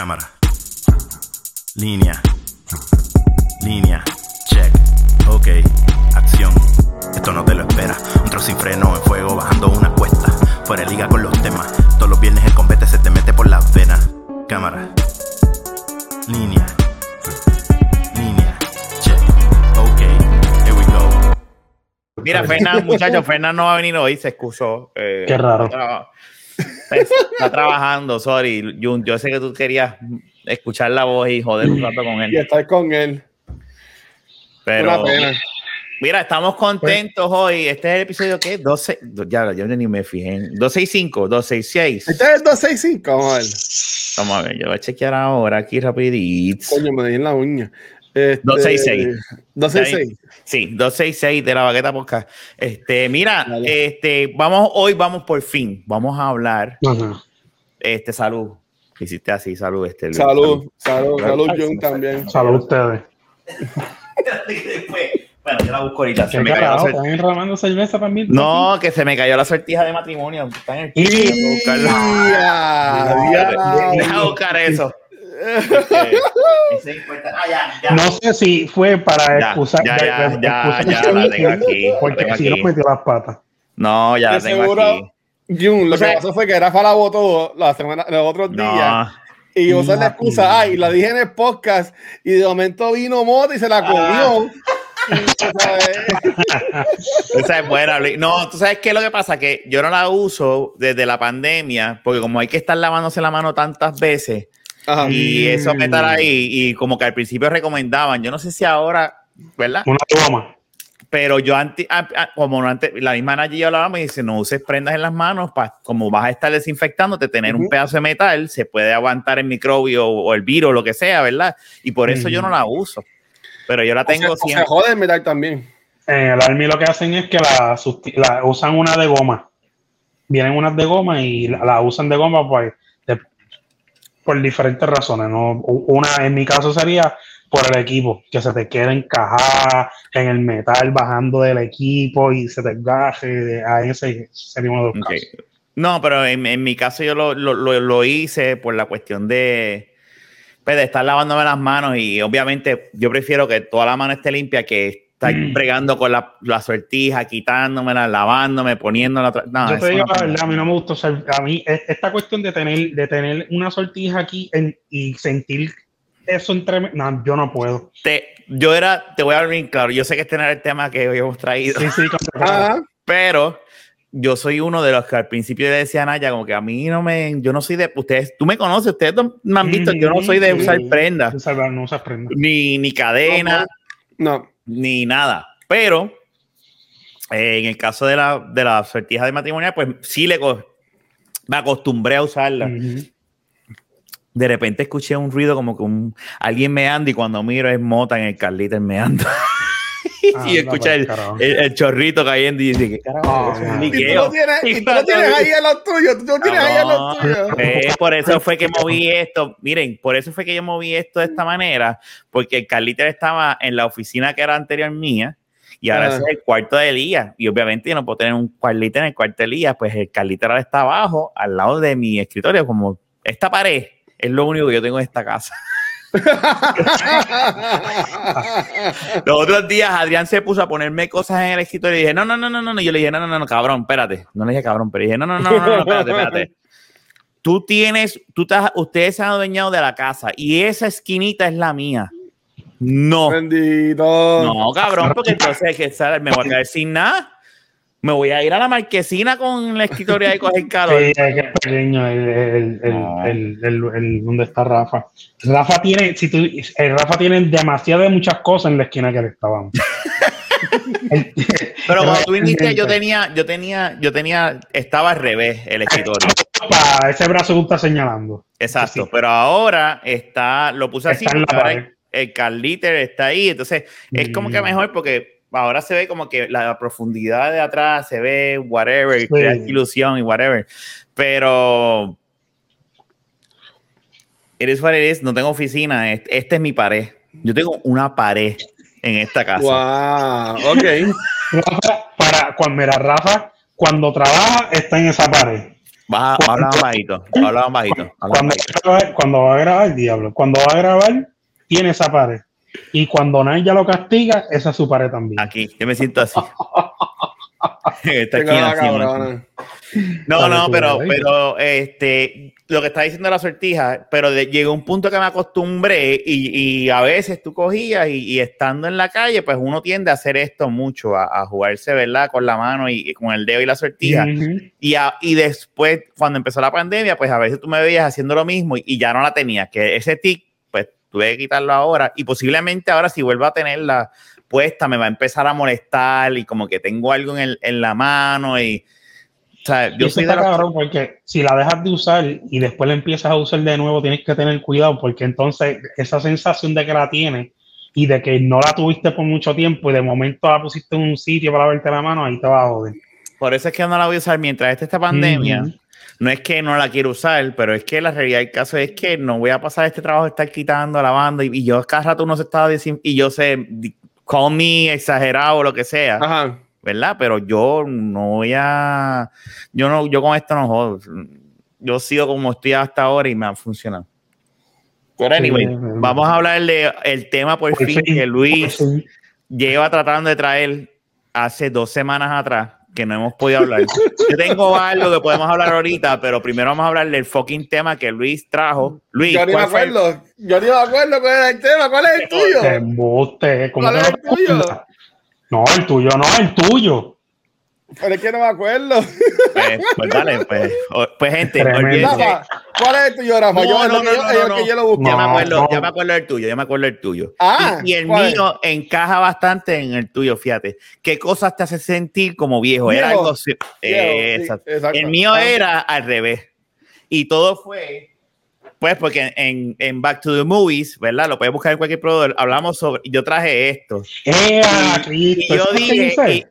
Cámara. Línea. Línea. Check. Ok. Acción. Esto no te lo espera. Un trozo sin freno en fuego bajando una cuesta. Fuera de liga con los temas. Todos los viernes el combate se te mete por las venas. Cámara. Línea. Línea. Check. Ok. Here we go. Mira, Fernan, muchachos, Fernan no va a venir hoy, se excusó. eh, Qué raro. Está, está trabajando, sorry. Jun, yo sé que tú querías escuchar la voz y joder un rato con Y él. estar con él. Pero Una pena. mira, estamos contentos hoy. Este es el episodio que 12, ya, yo ni me fijé. en- 265, 266. Este es el 265, vamos a ver. Vamos a ver, yo voy a chequear ahora aquí rapidito. Coño, me di en la uña. Este, 266. 266. Sí, 266 de la baqueta podcast. Este, mira, Dale. este, vamos, hoy vamos por fin, vamos a hablar, Ajá. este, salud. Hiciste así, salud, este. Luis, Salud, salud, salud, me fue. también. Salud a ustedes. Después, bueno, yo la busco ahorita. Se ¿Qué me cayó la cerveza también? No, que se me cayó la sortija de matrimonio. Está en el piso, Deja buscar eso. Este, ese ah, ya, ya. No sé si fue para excusar. ya, ya, ya, excusar ya la tengo aquí, la Porque tengo si no metió las patas. No, ya la tengo seguro, aquí. Jun, lo O sea- que pasó fue que Rafa la votó la semana, los otros días y usó la excusa, ay, la dije en el podcast y de momento vino Mota y se la comió. Y, tú sabes, Esa es buena. Luis. No, tú sabes qué es lo que pasa, que yo no la uso desde la pandemia, porque como hay que estar lavándose la mano tantas veces Ajá. y eso me estar ahí, y como que al principio recomendaban, yo no sé si ahora, ¿verdad? Una toma. Pero yo antes, como no antes, la misma Nayi y yo hablábamos y dice, no uses prendas en las manos, pa, como vas a estar desinfectándote, tener un pedazo de metal, se puede aguantar el microbio o, o el virus, lo que sea, ¿verdad? Y por eso yo no la uso. Pero yo la O se- tengo o se siempre. jode el metal también. En el Army lo que hacen es que la, usan una de goma. Vienen unas de goma y la, la usan de goma pues, de- por diferentes razones. ¿no? Una, en mi caso, sería por el equipo, que se te quede encajada en el metal bajando del equipo y se te engaje. A ese sería uno de los casos. No, pero en, en mi caso yo lo, lo- lo- lo hice por la cuestión de, pues, de estar lavándome las manos y obviamente yo prefiero que toda la mano esté limpia que estar Mm. bregando con la, la sortija, quitándomela, lavándome, poniéndola. No, Yo te digo no- la verdad, a mí no me gusta usar, a mí es- esta cuestión de tener, de tener una sortija aquí en- y sentir eso entre, no, yo no puedo. te, yo era, te voy a hablar bien claro, yo sé que este no era el tema que hoy hemos traído, Sí, sí, con- Ajá. pero yo soy uno de los que al principio le decía a Naya, como que a mí no me, yo no soy de, ustedes, tú me conoces, ustedes no me han visto, yo no soy de usar prendas, no usas prendas. ni, ni cadena, No. Ni nada. Pero eh, en el caso de la, de la sortija de matrimonio, pues sí le me acostumbré a usarla. De repente escuché un ruido como que un, alguien meando y cuando miro es mota en el Carlita meando. y Anda escuché pa'l el, el- el chorrito cayendo y dice, ¿qué carajo? Ah. Y tú liqueo". lo tienes, y tú lo tienes ahí en los tuyos. Tú lo tienes ahí en los tuyos. Eh, por eso fue que moví esto. Miren, por eso fue que yo moví esto de esta manera, porque el Carliter estaba en la oficina que era anterior mía y ahora Ajá. ese es el cuarto de Elías. Y obviamente yo no puedo tener un Carliter en el cuarto de Elías, pues el Carliter ahora está abajo, al lado de mi escritorio, como esta pared es lo único que yo tengo en esta casa. Los otros días Adrián se puso a ponerme cosas en el escritorio y dije, no, no, no, no, no, no. Yo le dije, no, no, no, no, cabrón, espérate. No le dije cabrón, pero dije, no, no, no, no, no, espérate, espérate. Tú tienes, tú estás, ustedes se han adueñado de la casa y esa esquinita es la mía. No, Bendito. no, cabrón, porque entonces que me voy a quedar sin nada. Me voy a ir a la marquesina con la escritorio y coger calor. Sí, es que es pequeño el, el, el, No. el, donde está Rafa. Rafa tiene, si tú, el Rafa tiene demasiadas muchas cosas en la esquina que le estábamos. Pero cuando tú viniste, yo tenía, yo tenía, yo tenía, estaba al revés el escritorio. Para ese brazo que tú estás señalando. Exacto, Sí. pero ahora está, lo puse así Está el Carliter está ahí, entonces es como que Mm. mejor porque ahora se ve como que la profundidad de atrás se ve whatever, Sí. crea ilusión y whatever, pero it is what it is, no tengo oficina, este, esta es mi pared, yo tengo una pared en esta casa. Wow. Ok. Rafa, para cuando mira, Rafa, cuando trabaja, está en esa pared. Baja, habla más bajito, habla bajito. habla Cuando, más va a grabar- cuando va a grabar, diablo, cuando va a grabar, tiene esa pared. Y cuando Naya lo castiga, esa es su pared también. Aquí, yo me siento así. Así, man. cabrona. No, no, pero, pero este, lo que está diciendo la sortija, pero de- llegó un punto que me acostumbré y, y a veces tú cogías y, y estando en la calle, pues uno tiende a hacer esto mucho, a, a jugarse, ¿verdad? Con la mano y, y con el dedo y la sortija. Ujú. Y, a- y después, cuando empezó la pandemia, pues a veces tú me veías haciendo lo mismo y, y ya no la tenías, que ese tic, tuve que quitarlo ahora y posiblemente ahora si vuelvo a tenerla puesta me va a empezar a molestar y como que tengo algo en, el- en la mano y... O sea, yo soy de cabrón porque si la dejas de usar y después la empiezas a usar de nuevo, tienes que tener cuidado porque entonces esa sensación de que la tienes y de que no la tuviste por mucho tiempo y de momento la pusiste en un sitio para verte la mano, ahí te va a joder. Por eso es que no la voy a usar mientras esté esta pandemia. Ujú. No es que no la quiero usar, pero es que la realidad del caso es que no voy a pasar este trabajo de estar quitando, lavando y, y yo cada rato uno se estaba diciendo y yo sé, call me exagerado o lo que sea, Ajá. ¿verdad? Pero yo no voy a, yo no, yo con esto no jodo. Yo sigo como estoy hasta ahora y me ha funcionado. Pero anyway, Sí, vamos a hablar de el tema por, Por fin fin, que Luis lleva tratando de traer hace dos semanas atrás que no hemos podido hablar. Yo tengo algo que podemos hablar ahorita, pero primero vamos a hablar del fucking tema que Luis trajo. Luis, Yo ni me ¿cuál fue el- acuerdo. Yo ni me acuerdo cuál era el tema. ¿Cuál es el tuyo? Embuste, ¿cómo ¿Cuál es no el tuyo? No, el tuyo, no, el tuyo. Pero es que no me acuerdo. Pues, pues dale, pues, o- pues gente. Rafa, ¿cuál es el tuyo, Rafa? No, yo, no, no, yo- no, el no. que yo lo busco. Ya me No, acuerdo, no. ya me acuerdo del tuyo, ya me acuerdo del tuyo. Ah, y, y el ¿cuál mío encaja bastante en el tuyo, fíjate. ¿Qué cosas te hace sentir como viejo? Era Viejo. algo así- Viejo, Eh, sí, exacto. exacto. El mío Ah. era al revés. Y todo fue, pues, porque en, en Back to the Movies, ¿verdad? Lo puedes buscar en cualquier proveedor. Hablamos sobre, yo traje esto. ¡Ea, Y Cristo! yo ¿Eso es lo que dije, y-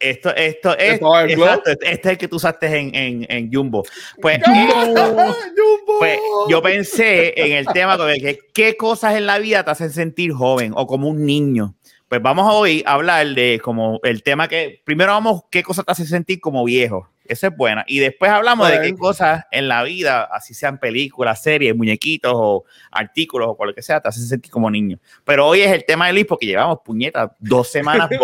esto, esto es, exacto, este es el que tú usaste en, en, en Jumbo. Pues, Jumbo. pues yo pensé en el tema de que qué cosas en la vida te hacen sentir joven o como un niño. Pues vamos hoy a hablar de como el tema que primero vamos qué cosas te hacen sentir como viejo. Esa es buena. Y después hablamos de qué cosas en la vida, así sean películas, series, muñequitos o artículos o cualquier que sea, te hacen sentir como niño. Pero hoy es el tema de Luis porque llevamos puñetas dos semanas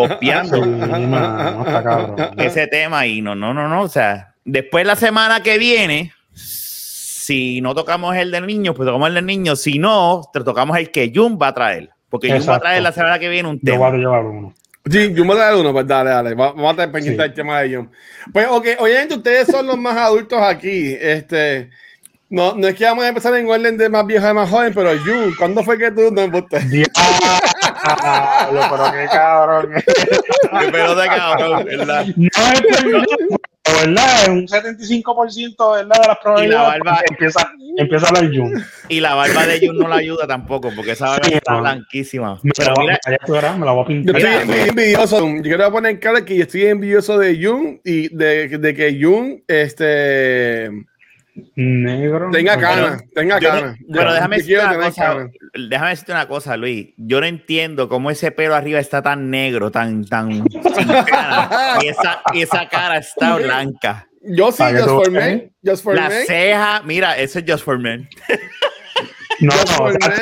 cabrón. ese tema y no, no, no, no. O sea, después la semana que viene, si no tocamos el del niño, pues tocamos el del niño. Si no, te tocamos el que Jun va a traer. Porque Jun va a traer la semana que viene un Yo voy tema. a llevar uno. Sí, Jun va a dar uno, pues dale, dale. Va- Vamos a tener pendiente Sí. el tema de Jun. Pues, ok, obviamente ustedes son los más adultos aquí. Este, no, no es que vamos a empezar en orden de más viejo a más joven, pero Jun, ¿cuándo fue que tú no embuste? Diablo, pero qué cabrón. Qué pelota, cabrón, ¿verdad? No es ¿verdad? Un 75% ¿verdad? de las probabilidades barba- porque empieza, empieza a hablar Jun. Y la barba de Jun no la ayuda tampoco, porque esa barba Sí, está no. blanquísima. Me, Pero la voy mira, estoy me la voy a Yo pintar. estoy Mira, muy envidioso. Yo quiero poner cara que yo estoy envidioso de Jun y de, de que Jun este, Negro. tenga ganas. Tenga yo no- pero déjame decirte una cosa, déjame decirte una cosa, Luis. Yo no entiendo cómo ese pelo arriba está tan negro, tan, tan sin cara, y esa, y esa cara está blanca. Yo sí, Just for. Men. Just for La Men. ceja, mira, eso es Just for Men. No, no, o sea.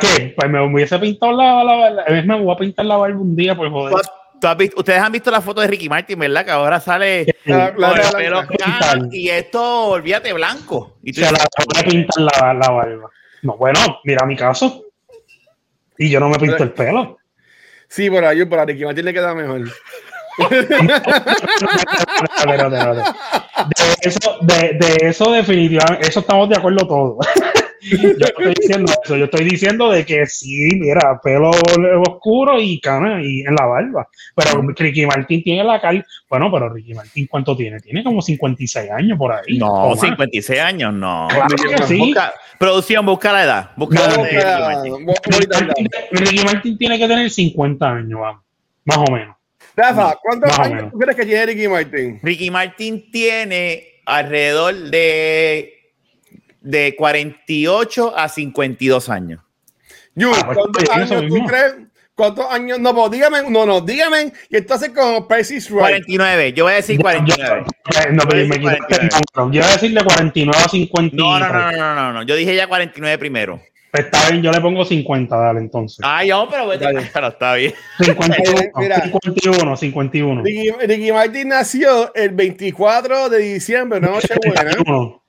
¿qué? Pues me hubiese pintado la, la, la, a veces me voy a pintar la barba un día, por joder. ¿Tú- tú has visto- ustedes han visto la foto de Ricky Martin, ¿verdad? Que ahora sale La- la- con el la- pelo la- y esto, olvídate, blanco. Y tú Se la dices, voy a pintar la, la barba. No, bueno, mira mi caso. Y yo no me pinto el pelo. Sí, por ahí, por ahí. Ricky Martin le queda mejor. De eso, de, de eso definitivamente, eso estamos de acuerdo todos. Yo no estoy diciendo eso, yo estoy diciendo de que sí, mira, pelo oscuro y cana y en la barba. Pero Ricky Martin tiene la cara. Bueno, pero Ricky Martin, ¿cuánto tiene? Tiene como 56 años por ahí. No, o más. 56 años, no. Claro que sí. Busca- producción, busca la edad. Busca la edad Ricky Martin. bu- Ricky Martin tiene que tener 50 años, vamos. Más o menos. Rafa, ¿cuántos Más o años tú crees que tiene Ricky Martin? Ricky Martin tiene alrededor de, de 48 a 52 años. Jun, Ah, pues, ¿cuántos años tú mismo. crees? ¿Cuántos años? No, pues dígame, no, no, dígame que entonces con Percy's Right. 49, yo voy a decir Yo- 49. yo- no, pero me. Yo voy a decirle 49 a 50. No, no, no, no, no, no, yo dije ya 49 primero. Pues está bien, yo le pongo 50, dale entonces. Ay, no, pero, vete- pero está bien. 51, Mira. 51, 51. Ricky, Ricky Martin nació el 24 de diciembre, una noche buena, 51.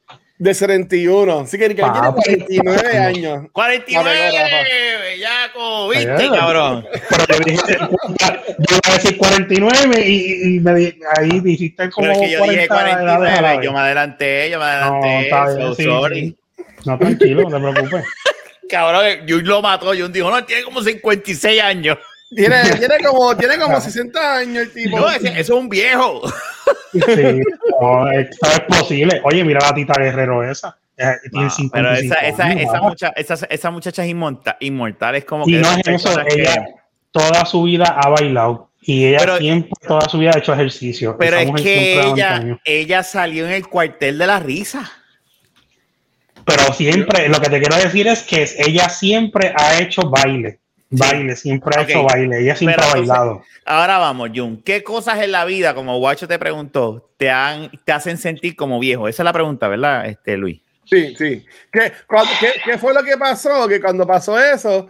De 71. Así que Martin Papi. tiene 49 años. 49, Rafa. bellaco, viste, Ay, cabrón. Pero yo dije 50, yo iba a decir 49 y, y me di- ahí dijiste como Pero es que yo dije 40 edades a la 49, vez. yo me adelanté, yo me No, adelanté. está bien, so sí, sorry. sí. No, tranquilo, no te preocupes. Cabrón, Jun lo mató. Jun dijo, no, tiene como 56 años. Tiene, tiene, como, tiene como 60 años el tipo. No, ese, ese es un viejo. Sí, no, es posible. Oye, mira la Tita Guerrero esa. Eh, tiene No, pero 55 esa, esa, años, esa, mucha, esa, esa muchacha es inmorta- inmortal. Es como Y que. no es eso, que- ella toda su vida ha bailado. Y ella Pero- siempre, toda su vida ha hecho ejercicio. Pero es que ella, ella salió en el cuartel de la risa. Pero siempre, lo que te quiero decir es que ella siempre ha hecho baile. Baile, siempre ha hecho baile. Ella siempre Pero ha entonces- bailado. Ahora vamos, Jun. ¿Qué cosas en la vida, como Guacho te preguntó, te, han, te hacen sentir como viejo? Esa es la pregunta, ¿verdad, este, Luis? Sí, sí. ¿Qué, cuando- qué, qué fue lo que pasó? Que cuando pasó eso,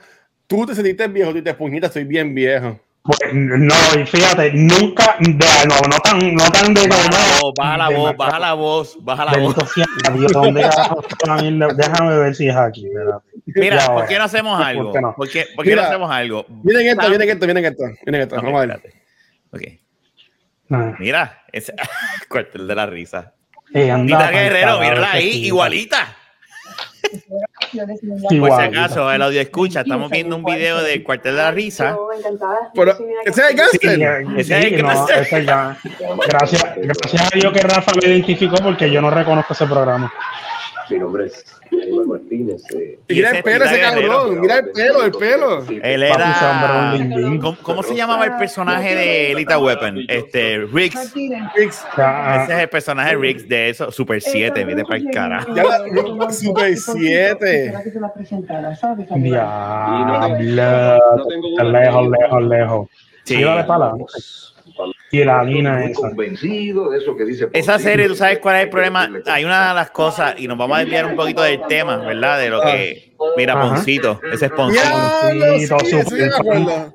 tú te sentiste viejo, tú te puñita, estoy bien viejo. Pues, no, y fíjate, nunca, de- no, no tan, no tan de Baja la normal. voz, baja la de voz, baja la voz, baja la voz. Déjame ver si es aquí. espérate. Mira, Ya, ¿por qué no hacemos ¿Por algo? qué no? ¿Por qué, por qué no hacemos algo? Miren esto, miren esto, miren esto, miren esto. Ok, Vamos a ver. Ah, Mira, ese cuartel de la risa. anda Tita Guerrero, mírala ahí, igualita. Por si acaso, el audio escucha, estamos viendo un video del cuartel de la risa. Pero, ¿ese es el Sí, Gangster? Ese es el no. Gracias, gracias a Dios que Rafa me identificó porque yo no reconozco ese programa. Mi nombre es Aníbal Martínez. eh, mira ese el pelo, ese cabrón. Mira el pelo, el pelo. Él era. ¿Cómo, cómo se llamaba el personaje de Lita Weapon? Este, Riggs. Riggs. Ese es el personaje Riggs de eso, Super 7, vete para el la- Super 7. Diablo, está lejos, lejos, lejos. Sí. Para adelante. Y la harina Muy esa. convencido de eso que dice. Esa Portillo, serie, ¿tú sabes cuál es el problema? Hay una de las cosas, y nos vamos a desviar un poquito del tema, ¿verdad? De lo que. Mira, Ajá. Poncito, ese es Poncito. Sí, acuerdo.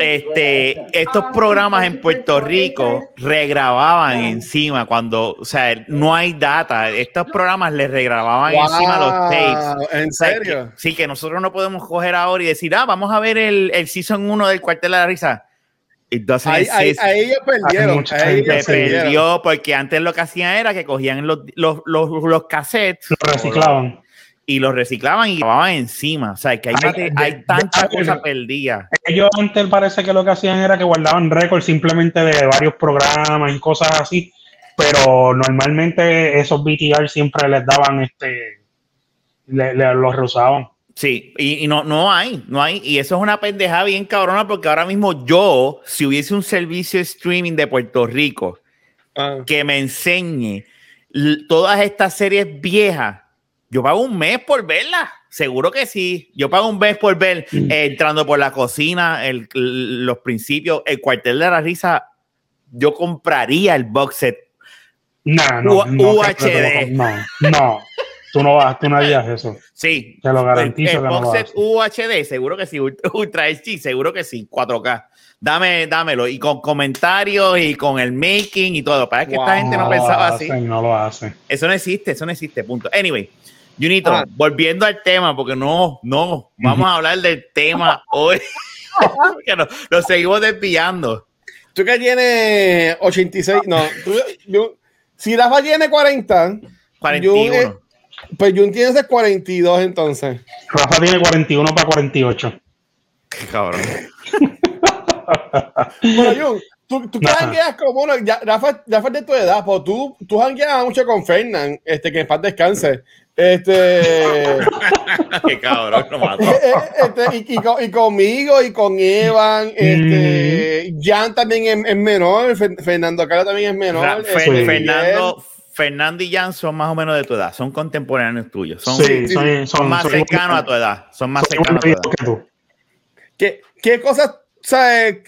Este, estos programas en Puerto Rico regrababan encima cuando, o sea, no hay data. Estos programas les regrababan encima los tapes. ¿En O sea, serio? que- sí, que nosotros no podemos coger ahora y decir, ah, vamos a ver el, el season 1 del cuartel de la risa. It doesn't Ahí, ahí, ahí ellos perdieron. ahí se perdieron. perdió porque antes lo que hacían era que cogían los, los, los, los cassettes Lo reciclaban. y los reciclaban y grababan encima. O sea, que hay, hay tanta de- cosa perdida. Ellos antes parece que lo que hacían era que guardaban récords simplemente de varios programas y cosas así, pero normalmente esos BTR siempre les daban este, le- le- los reusaban. Sí, y, y no, no hay, no hay. Y eso es una pendejada bien cabrona porque ahora mismo yo, si hubiese un servicio de streaming de Puerto Rico Ah. que me enseñe todas estas series viejas, yo pago un mes por verlas. Seguro que sí. Yo pago un mes por ver eh, entrando por la cocina, el- los principios, el cuartel de la risa. Yo compraría el box set. Nah, no, U- no, UHD. no, no, tú no vas, tú no harías eso. Sí. Te lo garantizo el, que no box lo set haces. UHD, seguro que sí. Ultra- HD, seguro que sí. 4K. Dame, dámelo. Y con comentarios y con el making y todo. Para que esta gente no lo pensaba así. hacen, No lo hacen. Eso no existe, eso no existe, punto. Anyway, Junito, Ah. volviendo al tema, porque no, no, vamos a hablar del tema hoy. que nos, nos seguimos desviando. Tú que tienes 86, no, tú- yo- si Rafa tiene 40, 41. eh, pues Jun tiene ese 42 entonces. Rafa tiene 41 para 48. Qué cabrón. Bueno, Jun, tú, tú Ajá. jangueas como uno, ya, Rafa, Rafa es de tu edad, pues tú, tú jangueas mucho con Fernán, este, que en paz descanse. Este, Qué cabrón, lo mató. eh, eh, este, y, y con- y conmigo y con Evan, este, Jan también es, es menor, Fer- Fernando Carlos también es menor. Ra- este, Fer-. Fernando, Fernando y Jan son más o menos de tu edad, son contemporáneos tuyos, son, Sí, sí, son, son son, más son cercanos a tu edad, son más son cercanos a tu edad. que tú. ¿qué, qué cosas sabes,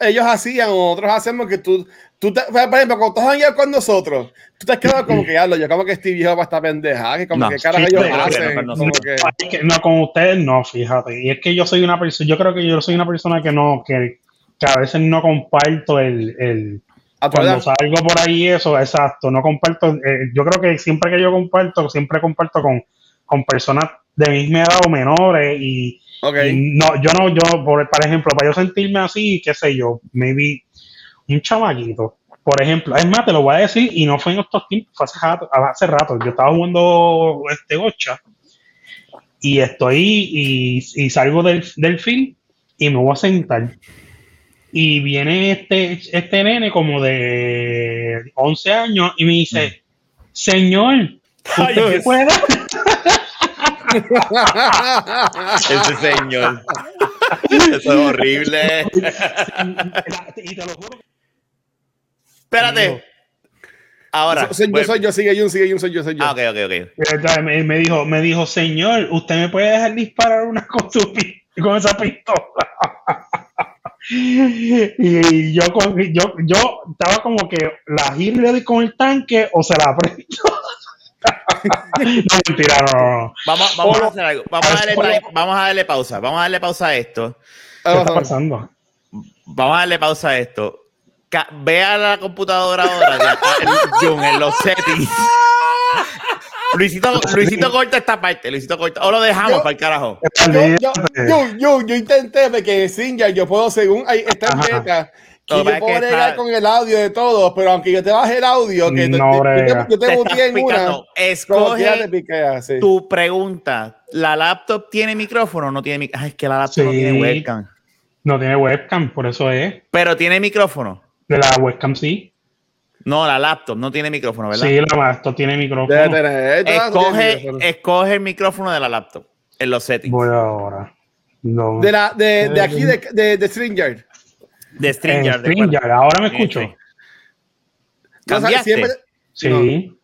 ellos hacían o otros hacemos que tú, tú te, por ejemplo, cuando tú has con nosotros, tú te has quedado como que, hablo, yo como que estoy viejo para esta pendeja, que como No, que carajo sí, ellos hacen, no, es que no, con ustedes no, fíjate. Y es que yo soy una persona, yo creo que yo soy una persona que no, que, que a veces no comparto el, el a tu cuando edad. salgo por ahí eso, exacto, no comparto, eh, yo creo que siempre que yo comparto, siempre comparto con, con personas de misma edad o menores y no, yo no, yo, por, por ejemplo, para yo sentirme así, qué sé yo, maybe un chamaquito, por ejemplo, es más, te lo voy a decir y no fue en estos tiempos, fue hace rato, hace rato. yo estaba jugando este gocha y estoy y, y salgo del, del film y me voy a sentar y viene este, este nene como de 11 años y me dice, señor, ¿usted puede? Ese señor. Eso es horrible. y te lo juro. Espérate. Ahora. Soy- yo soy yo, sigue Jun, sigue Jun, soy yo, soy yo. Ah, ok, ok, ok. Me, me dijo, me dijo, señor, ¿usted me puede dejar disparar una con, su con esa pistola? Y yo, con- yo, yo estaba como que la giro le doy con el tanque o se la prendo. no, mentira, no, no, no. Vamos, vamos a hacer algo. Vamos a, darle, vamos a darle pausa. Vamos a darle pausa a esto. ¿Qué Ah, está ajá. pasando? Vamos a darle pausa a esto. Ca- Ve a la computadora ahora, Jun, en los settings. Luisito, Luisito corta esta parte. Luisito corta. O lo dejamos Yo- para el carajo. Yo, yo, yo, yo, yo intenté porque en Singer yo puedo, según ahí está en Ajá. beta, que que yo puedo que bregar está- con el audio de todos, pero aunque yo te baje el audio, que No te- yo te, yo te en una, Escoge piquea, sí. tu pregunta. ¿La laptop tiene micrófono o no tiene micrófono? Es que la laptop no tiene webcam. No tiene webcam, por eso es. Pero tiene micrófono. De la webcam sí. No, la laptop no tiene micrófono, ¿verdad? Sí, la esto tiene micrófono. Escoge, escoge el micrófono de la laptop en los settings Voy ahora. No. de, la, de, de aquí, de, de, de Stringer. de de StreamYard, ahora me Sí, escucho. sí. ¿Cambiaste? siempre- Sí.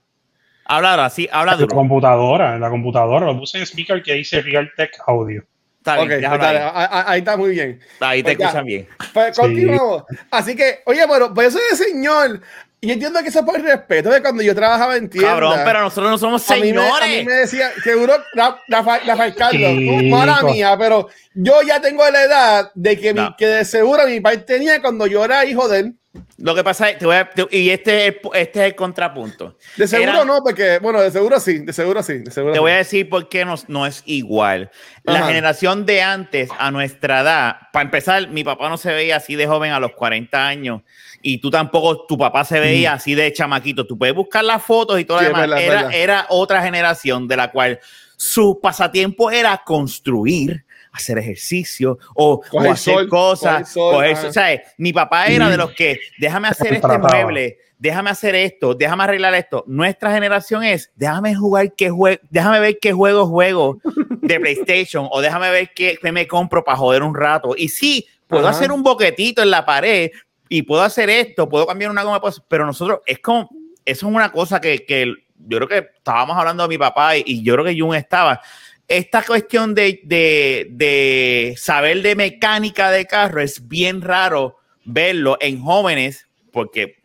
Habla ahora, sí, habla En la duro. computadora, en la computadora. Lo puse en speaker que dice Real Tech Audio. Está bien, dale, ahí. ahí, ahí está muy bien. Ahí te Pues ya. escuchan bien. Pues Sí. continuamos. Así que, oye, pero pues yo soy el señor. Y yo entiendo que eso es por respeto de cuando yo trabajaba en tienda. Cabrón, pero nosotros no somos a mí, me, a mí señores. me decía, seguro, Ra- Rafa- Rafael Carlos, tú, Chico. mala mía, pero yo ya tengo la edad de que, mi- No. que de seguro mi padre tenía cuando yo era hijo de él. Lo que pasa es, te voy a- te- y este es, el, este es el contrapunto. De seguro Eran- no, porque, bueno, de seguro sí, de seguro sí, de seguro Te sí. voy a decir por qué no, no es igual. La Ajá. generación de antes, a nuestra edad, para empezar, mi papá no se veía así de joven a los 40 años y tú tampoco, tu papá se veía así de chamaquito. Tú puedes buscar las fotos y todo Sí, lo demás. verdad, era, verdad. era otra generación de la cual su pasatiempo era construir, hacer ejercicio o, o hacer sol, cosas. sol, coger ajá. sol. ¿sabes? Mi papá era de los que, déjame hacer este mueble, déjame hacer esto, déjame arreglar esto. Nuestra generación es, déjame jugar qué juego, déjame ver qué juego juego de PlayStation o déjame ver qué, qué me compro para joder un rato. Y sí, puedo Ajá. hacer un boquetito en la pared y puedo hacer esto, puedo cambiar una goma, pero nosotros es como, eso es una cosa que, que yo creo que estábamos hablando de mi papá y, y yo creo que Jun estaba. Esta cuestión de, de, de saber de mecánica de carro es bien raro verlo en jóvenes porque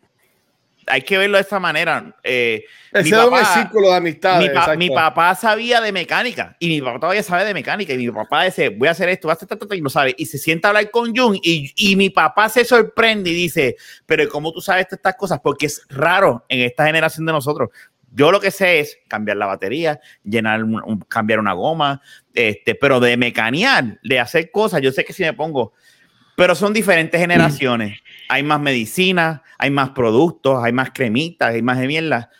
hay que verlo de esta manera. Eh, Ese es un círculo de amistades. mi, pa- mi papá sabía de mecánica y mi papá todavía sabe de mecánica y mi papá dice voy a hacer esto, voy a hacer esto, esto", y lo sabe y se sienta a hablar con Jun y, y mi papá se sorprende y dice pero ¿cómo tú sabes estas cosas? Porque es raro en esta generación de nosotros. Yo lo que sé es cambiar la batería, llenar, un- un- cambiar una goma, este, pero de mecanear, de hacer cosas, yo sé que si me pongo, pero son diferentes generaciones. Hay más medicina, hay más productos, hay más cremitas, hay más de mierda.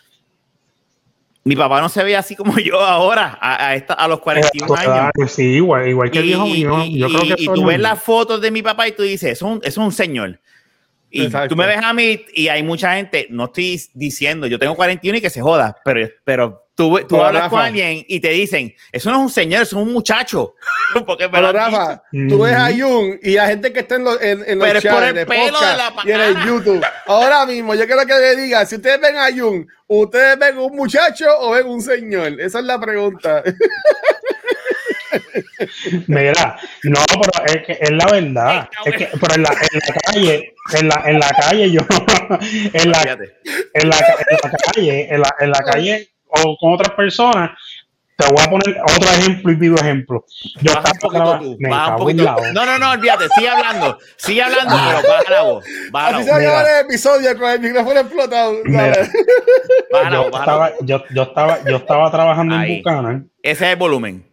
Mi papá no se ve así como yo ahora, a, a, esta- a los 41 años. Sí, igual, igual que el Y, viejo mío. y- Yo creo y- que y tú es ves las fotos de mi papá y tú dices, es un, es un señor. Y Exacto. tú me ves a mí y hay mucha gente, no estoy diciendo, yo tengo 41 y que se joda, pero, pero tú, hablas Rafa. con alguien y te dicen, eso no es un señor, eso es un muchacho. Porque me lo Pero han Rafa, dicho. tú ves a. Jun y la gente que está en, los- en, en los Pero es por chats el de pelo de la y en el. YouTube. Ahora mismo, yo quiero que le diga, si ustedes ven a Jun, ¿ustedes ven un muchacho o ven un señor? Esa es la pregunta. Mira, no, pero es que es la verdad. Es que, pero en la, en la calle, en la, en la calle, yo, en la, en la, en la calle, en la, en la calle o con otras personas, te voy a poner otro ejemplo y vivo ejemplo. Yo Baja un estaba tú, me baja un poquito. la. No, no, no, olvídate, sigue hablando, sigue hablando, pero baja la voz, baja la Así voz, se Mira. el episodio con el micrófono explotado. Baja la Yo baja la estaba, yo, yo estaba, yo estaba trabajando Ahí. en Buchanan. Ese es el volumen.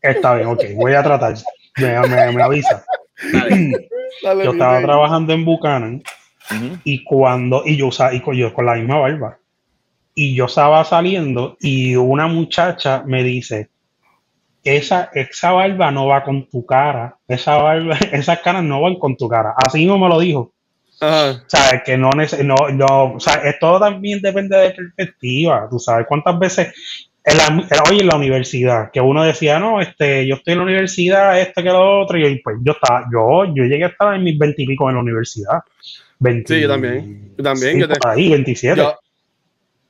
Está bien, ok, voy a tratar. Me, me, me avisa. Dale. Dale, Yo estaba trabajando en Buchanan Ujú. y cuando, y yo usaba, y con, yo con la misma barba. Y yo estaba saliendo y una muchacha me dice, esa, esa barba no va con tu cara, esa barba, esas caras no van con tu cara. Así no me lo dijo. Ajá. sabes que no, no, no, o sea, es- todo también depende de perspectiva, tú sabes cuántas veces en la, en- hoy en la universidad que uno decía no este yo estoy en la universidad este que lo otro y pues yo estaba yo yo llegué a estar en mis veintipico en la universidad 20 Sí, yo también. Yo también, yo te- ahí 27 Yo,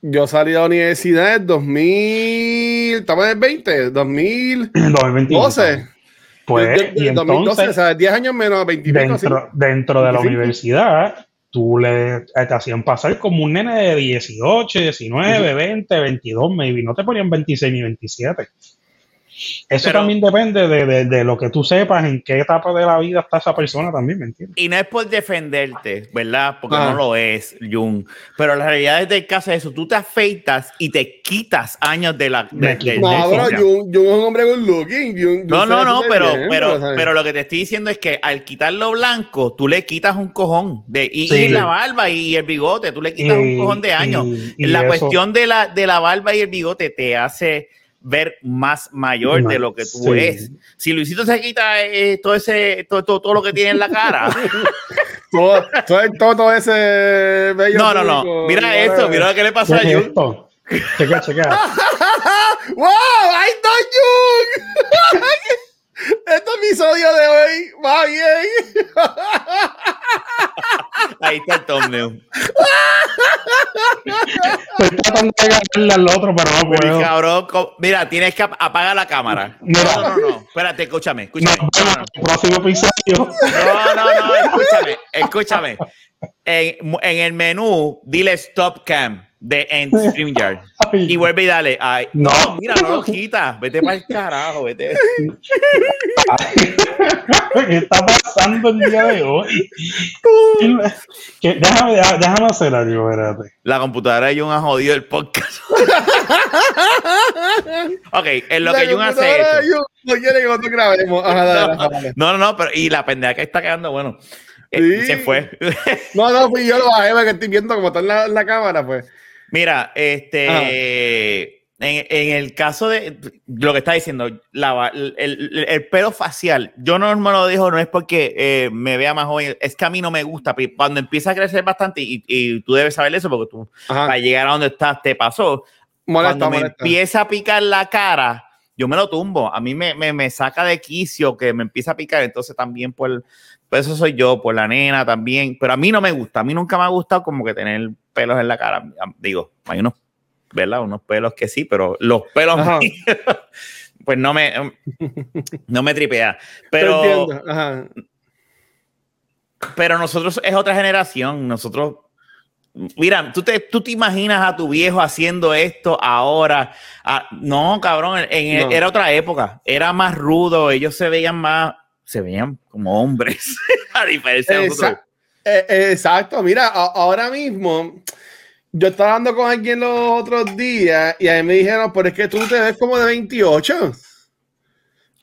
yo salí de la universidad en 2000, estamos en el 20, 2012. 2021. pues Yo- yo- y 2012, o entonces sea, 10 años menos, 20 y pico, sí. dentro, dentro de la 25. universidad, tú le te hacían pasar como un nene de 18, 19, 20, 22, maybe. No te ponían 26 ni 27. Eso Pero- también depende de, de- de lo que tú sepas, en qué etapa de la vida está esa persona también, ¿me entiendes? Y no es por defenderte, ¿verdad? Porque Ah. no lo es, Jung. Pero la realidad del caso es eso. Tú te afeitas y te quitas años de la... De- de- No, de- bro, Jun, Jun es un hombre good looking. Jun- No, Jun no, no, pero, bien, pero, ¿sabes? pero lo que te estoy diciendo es que al quitar lo blanco, tú le quitas un cojón de y, Sí. y la barba y el bigote, tú le quitas un Y- cojón de años. y- y la eso- cuestión de la, de la barba y el bigote te hace ver más mayor de lo que tú Sí. es. Si Luisito se quita eh, todo ese todo, todo, todo lo que tiene en la cara. Todo, todo, el toto ese bello. no, no, no. Mira esto, whatever. mira lo que le pasó ¿Qué a Jun. esto? Checa, checa. ¡Wow! ¡Ay, no, Jun! Este episodio de hoy va bien. Ahí está el thumbnail. Estoy tratando de ganarle al otro, pero no puedo. cabrón, mira, tienes que ap- apagar la cámara. Mira. No, no, no, no. Espérate, escúchame, escúchame. vemos en el próximo episodio. No, no, no, escúchame, escúchame. En, en el menú, dile stop cam de en StreamYard. Y vuelve y dale. Ay, no. No. mira, no lo quita. Vete para el carajo, vete. ¿Qué está pasando el día de hoy? ¿Qué- Déjame, déjame hacer algo, espérate. La computadora de Jun ha jodido el podcast. ok, en lo La que Jun hace eso. Jun No quiere que nosotros grabemos. Ajá, dale, dale, dale. No, no, no, pero y la pendeja que está quedando, bueno. eh, Sí. Se fue. No, no, fui yo lo bajé porque estoy viendo cómo está en la, en la cámara, pues. Mira, este, en, en el caso de lo que está diciendo, la el, el- el pelo facial, yo no me lo digo, no es porque eh, me vea más joven, es que a mí no me gusta. Cuando empieza a crecer bastante, y, y tú debes saber eso porque tú, Ajá. para llegar a donde estás, te pasó. Molesta, Cuando me molesta. empieza a picar la cara, yo me lo tumbo. A mí me, me, me saca de quicio que me empieza a picar. Entonces también por, por eso soy yo, por la nena también. Pero a mí no me gusta. A mí nunca me ha gustado como que tener pelos en la cara. Digo, hay unos, ¿verdad? Unos pelos que sí, pero los pelos pues no me, no me tripea. Pero, Ajá. pero nosotros es otra generación. Nosotros, mira, tú te, tú te imaginas a tu viejo haciendo esto ahora. Ah, no, cabrón, en- No. era otra época. Era más rudo. Ellos se veían más, se veían como hombres. a diferencia de nosotros. Eh, eh, exacto, mira, ahora mismo yo estaba hablando con alguien los otros días y a mí me dijeron, pero es que tú te ves como de 28.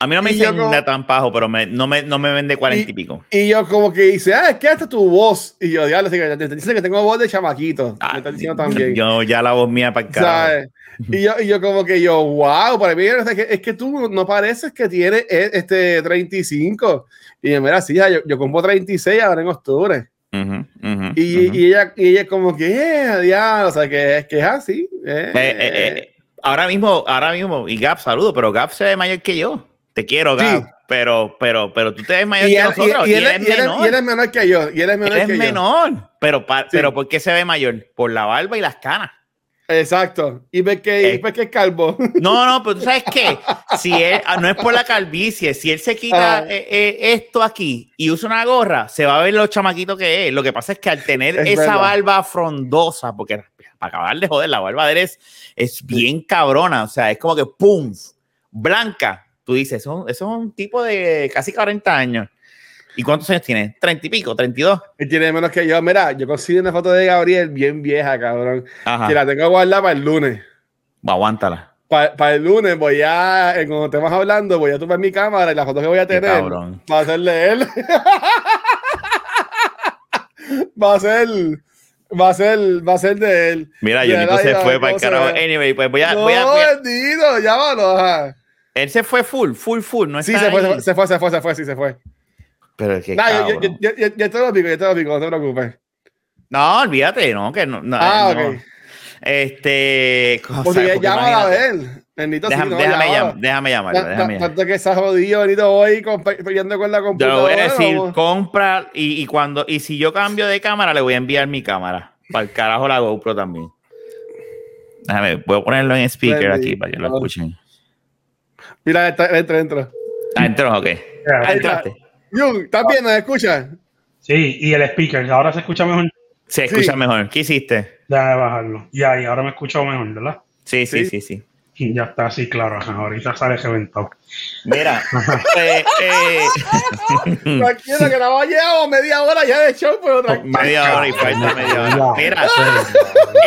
A mí no me dicen de tan pajo, pero me- no, me, no me vende cuarenta y, pico. Y yo como que dice, ah, es que hasta tu voz. Y yo, diablo, así que te dicen que tengo voz de chamaquito. Ah, me están diciendo también. Yo ya la voz mía para. ¿Sabes? Y yo, y yo como que yo, wow, para mí es que, es que tú no pareces que tienes eh, este 35. Y yo, mira, sí, yo, yo cumplo 36 ahora en octubre. Y, ella, y ella como que, eh, diablo, o sea, que, es que es así. eh, eh, ahora mismo, ahora mismo, y Gap, saludo, pero Gap se ve mayor que yo. Te quiero, Sí. Gap, pero, pero, pero tú te ves mayor y, que él, nosotros. y- y él- eres y él- menor. y él es menor que yo. Y él es menor Él es que yo. menor. Pero, pa- Sí. pero ¿por qué se ve mayor? Por la barba y las canas. Exacto. Y ves que, Eh. es calvo. No, no, pero tú sabes qué, si él, ah, no es por la calvicie, si él se quita Ah. eh, eh, esto aquí y usa una gorra, se va a ver lo chamaquito que es. Lo que pasa es que al tener Es esa verdad. barba frondosa, porque para acabar de joder, la barba de él es, es bien cabrona, o sea, es como que pum, blanca. Tú dices, eso, eso es un tipo de casi 40 años. ¿Y cuántos años tiene? ¿30 y pico? ¿32? Y tiene menos que yo. Mira, yo consigo una foto de Gabriel bien vieja, cabrón. Ajá. Que la tengo guardada para el lunes. Aguántala. Para el lunes voy a, eh, cuando estemos hablando, voy a tomar mi cámara y la foto que voy a tener va a ser de él. va a ser, va a ser, va a ser de él. Mira, Jonito se fue para el carajo. Anyway, pues voy a, no, voy a- voy a- bendito, llámalo. ajá. Él se fue full, full, full. No Sí, se fue, se fue, se fue, se fue, sí, se fue. Pero es que yo, yo, yo, yo, yo te lo pico, yo te lo pico, no te preocupes. No, olvídate, no, que no. no, Ah, no. ok. Este. Pues si porque llámala a imagínate. ver. Bendito, sí, Déjame, no, déjame, llam- déjame llamarlo. Déjame llamarlo. Tanto que se ha jodido, Benito, hoy peleando con la Yo computadora. le voy a decir, vamos. compra y, y cuando y si yo cambio de cámara, le voy a enviar mi cámara. Para el carajo la GoPro también. Déjame, voy a ponerlo en speaker aquí para que lo escuchen. Mira, está, entra, entra. Ah, entró, ok. Ah, Ahí está. entraste. Jun, ¿estás bien? ¿Nos escuchas? Sí, y el speaker, ahora se escucha mejor. Se escucha Sí. mejor. ¿Qué hiciste? Déjame bajarlo. Ya, y ahora me escucho mejor, ¿verdad? Sí, sí, Sí. sí, sí. Y ya está así, claro. ajá, ahorita sale reventado. Mira, eh, eh, Tranquilo, que no llevamos media hora ya de show, pero tranquilo. media hora y falta media hora. Mira,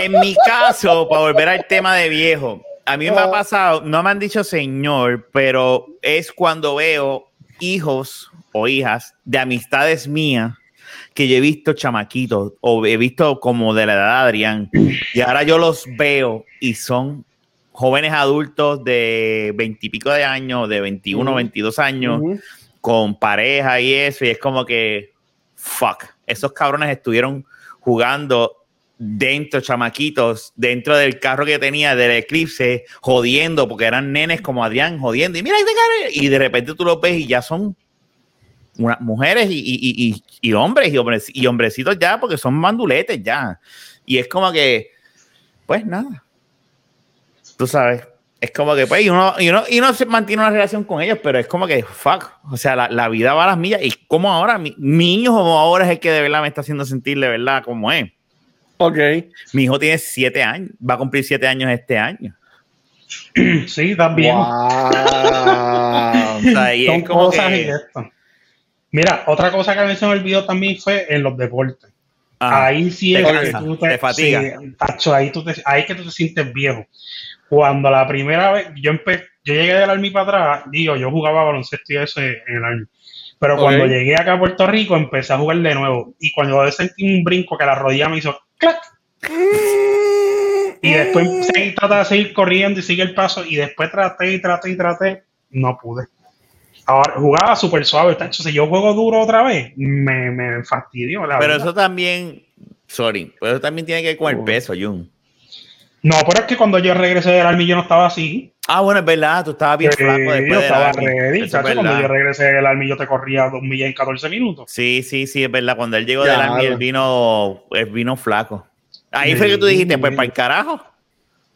en mi caso, para volver al tema de viejo, a mí me ha pasado, no me han dicho señor, pero es cuando veo hijos o hijas de amistades mías que yo he visto chamaquitos o he visto como de la edad de Adrián y ahora yo los veo y son jóvenes adultos de veintipico de años, de 21, Ujú. 22 años, con pareja y eso, y es como que, fuck, esos cabrones estuvieron jugando dentro, chamaquitos, dentro del carro que tenía del Eclipse, jodiendo, porque eran nenes como Adrián, jodiendo, y mira, y de repente tú los ves y ya son una- mujeres y, y- y- y- y hombres y, hombres y hombrecitos ya, porque son manduletes ya. Y es como que, pues nada, tú sabes. Es como que, pues, y uno, y uno, y uno se mantiene una relación con ellos, pero es como que, fuck, o sea, la, la vida va a las millas. Y como ahora, mi, mi hijo ahora es el que de verdad me está haciendo sentir de verdad como es. Ok. Mi hijo tiene siete años, va a cumplir siete años este año. Sí, también. Wow. O sea, Son es como cosas y que, esto. Mira, otra cosa que a mí se me olvidó también fue en los deportes. ah, ahí sí te es cansa, que tú te fatiga. sí, tacho, ahí, tú te, ahí que tú te sientes viejo. Cuando la primera vez yo empe- yo llegué del Army para atrás, digo, yo jugaba baloncesto y eso en el Army. Pero cuando llegué acá a Puerto Rico empecé a jugar de nuevo. Y cuando yo sentí un brinco que la rodilla me hizo ¡clac! Y después a tratar de seguir corriendo y sigue el paso. Y después traté y traté y traté. No pude. Ahora jugaba súper suave. tacho, Si yo juego duro otra vez, me, me fastidió. La pero verdad. eso también, sorry, pero eso también tiene que ver con el peso, Jun. No, pero es que cuando yo regresé del Army yo no estaba así. Ah, bueno, es verdad, tú estabas bien flaco yo después de estaba ready. Es tacho, cuando yo regresé del Army yo te corría dos millas en 14 minutos. Sí, sí, sí, es verdad. Cuando él llegó Ya, del Army, él vino, él vino flaco. Ahí Sí, fue que tú dijiste, pues para el carajo.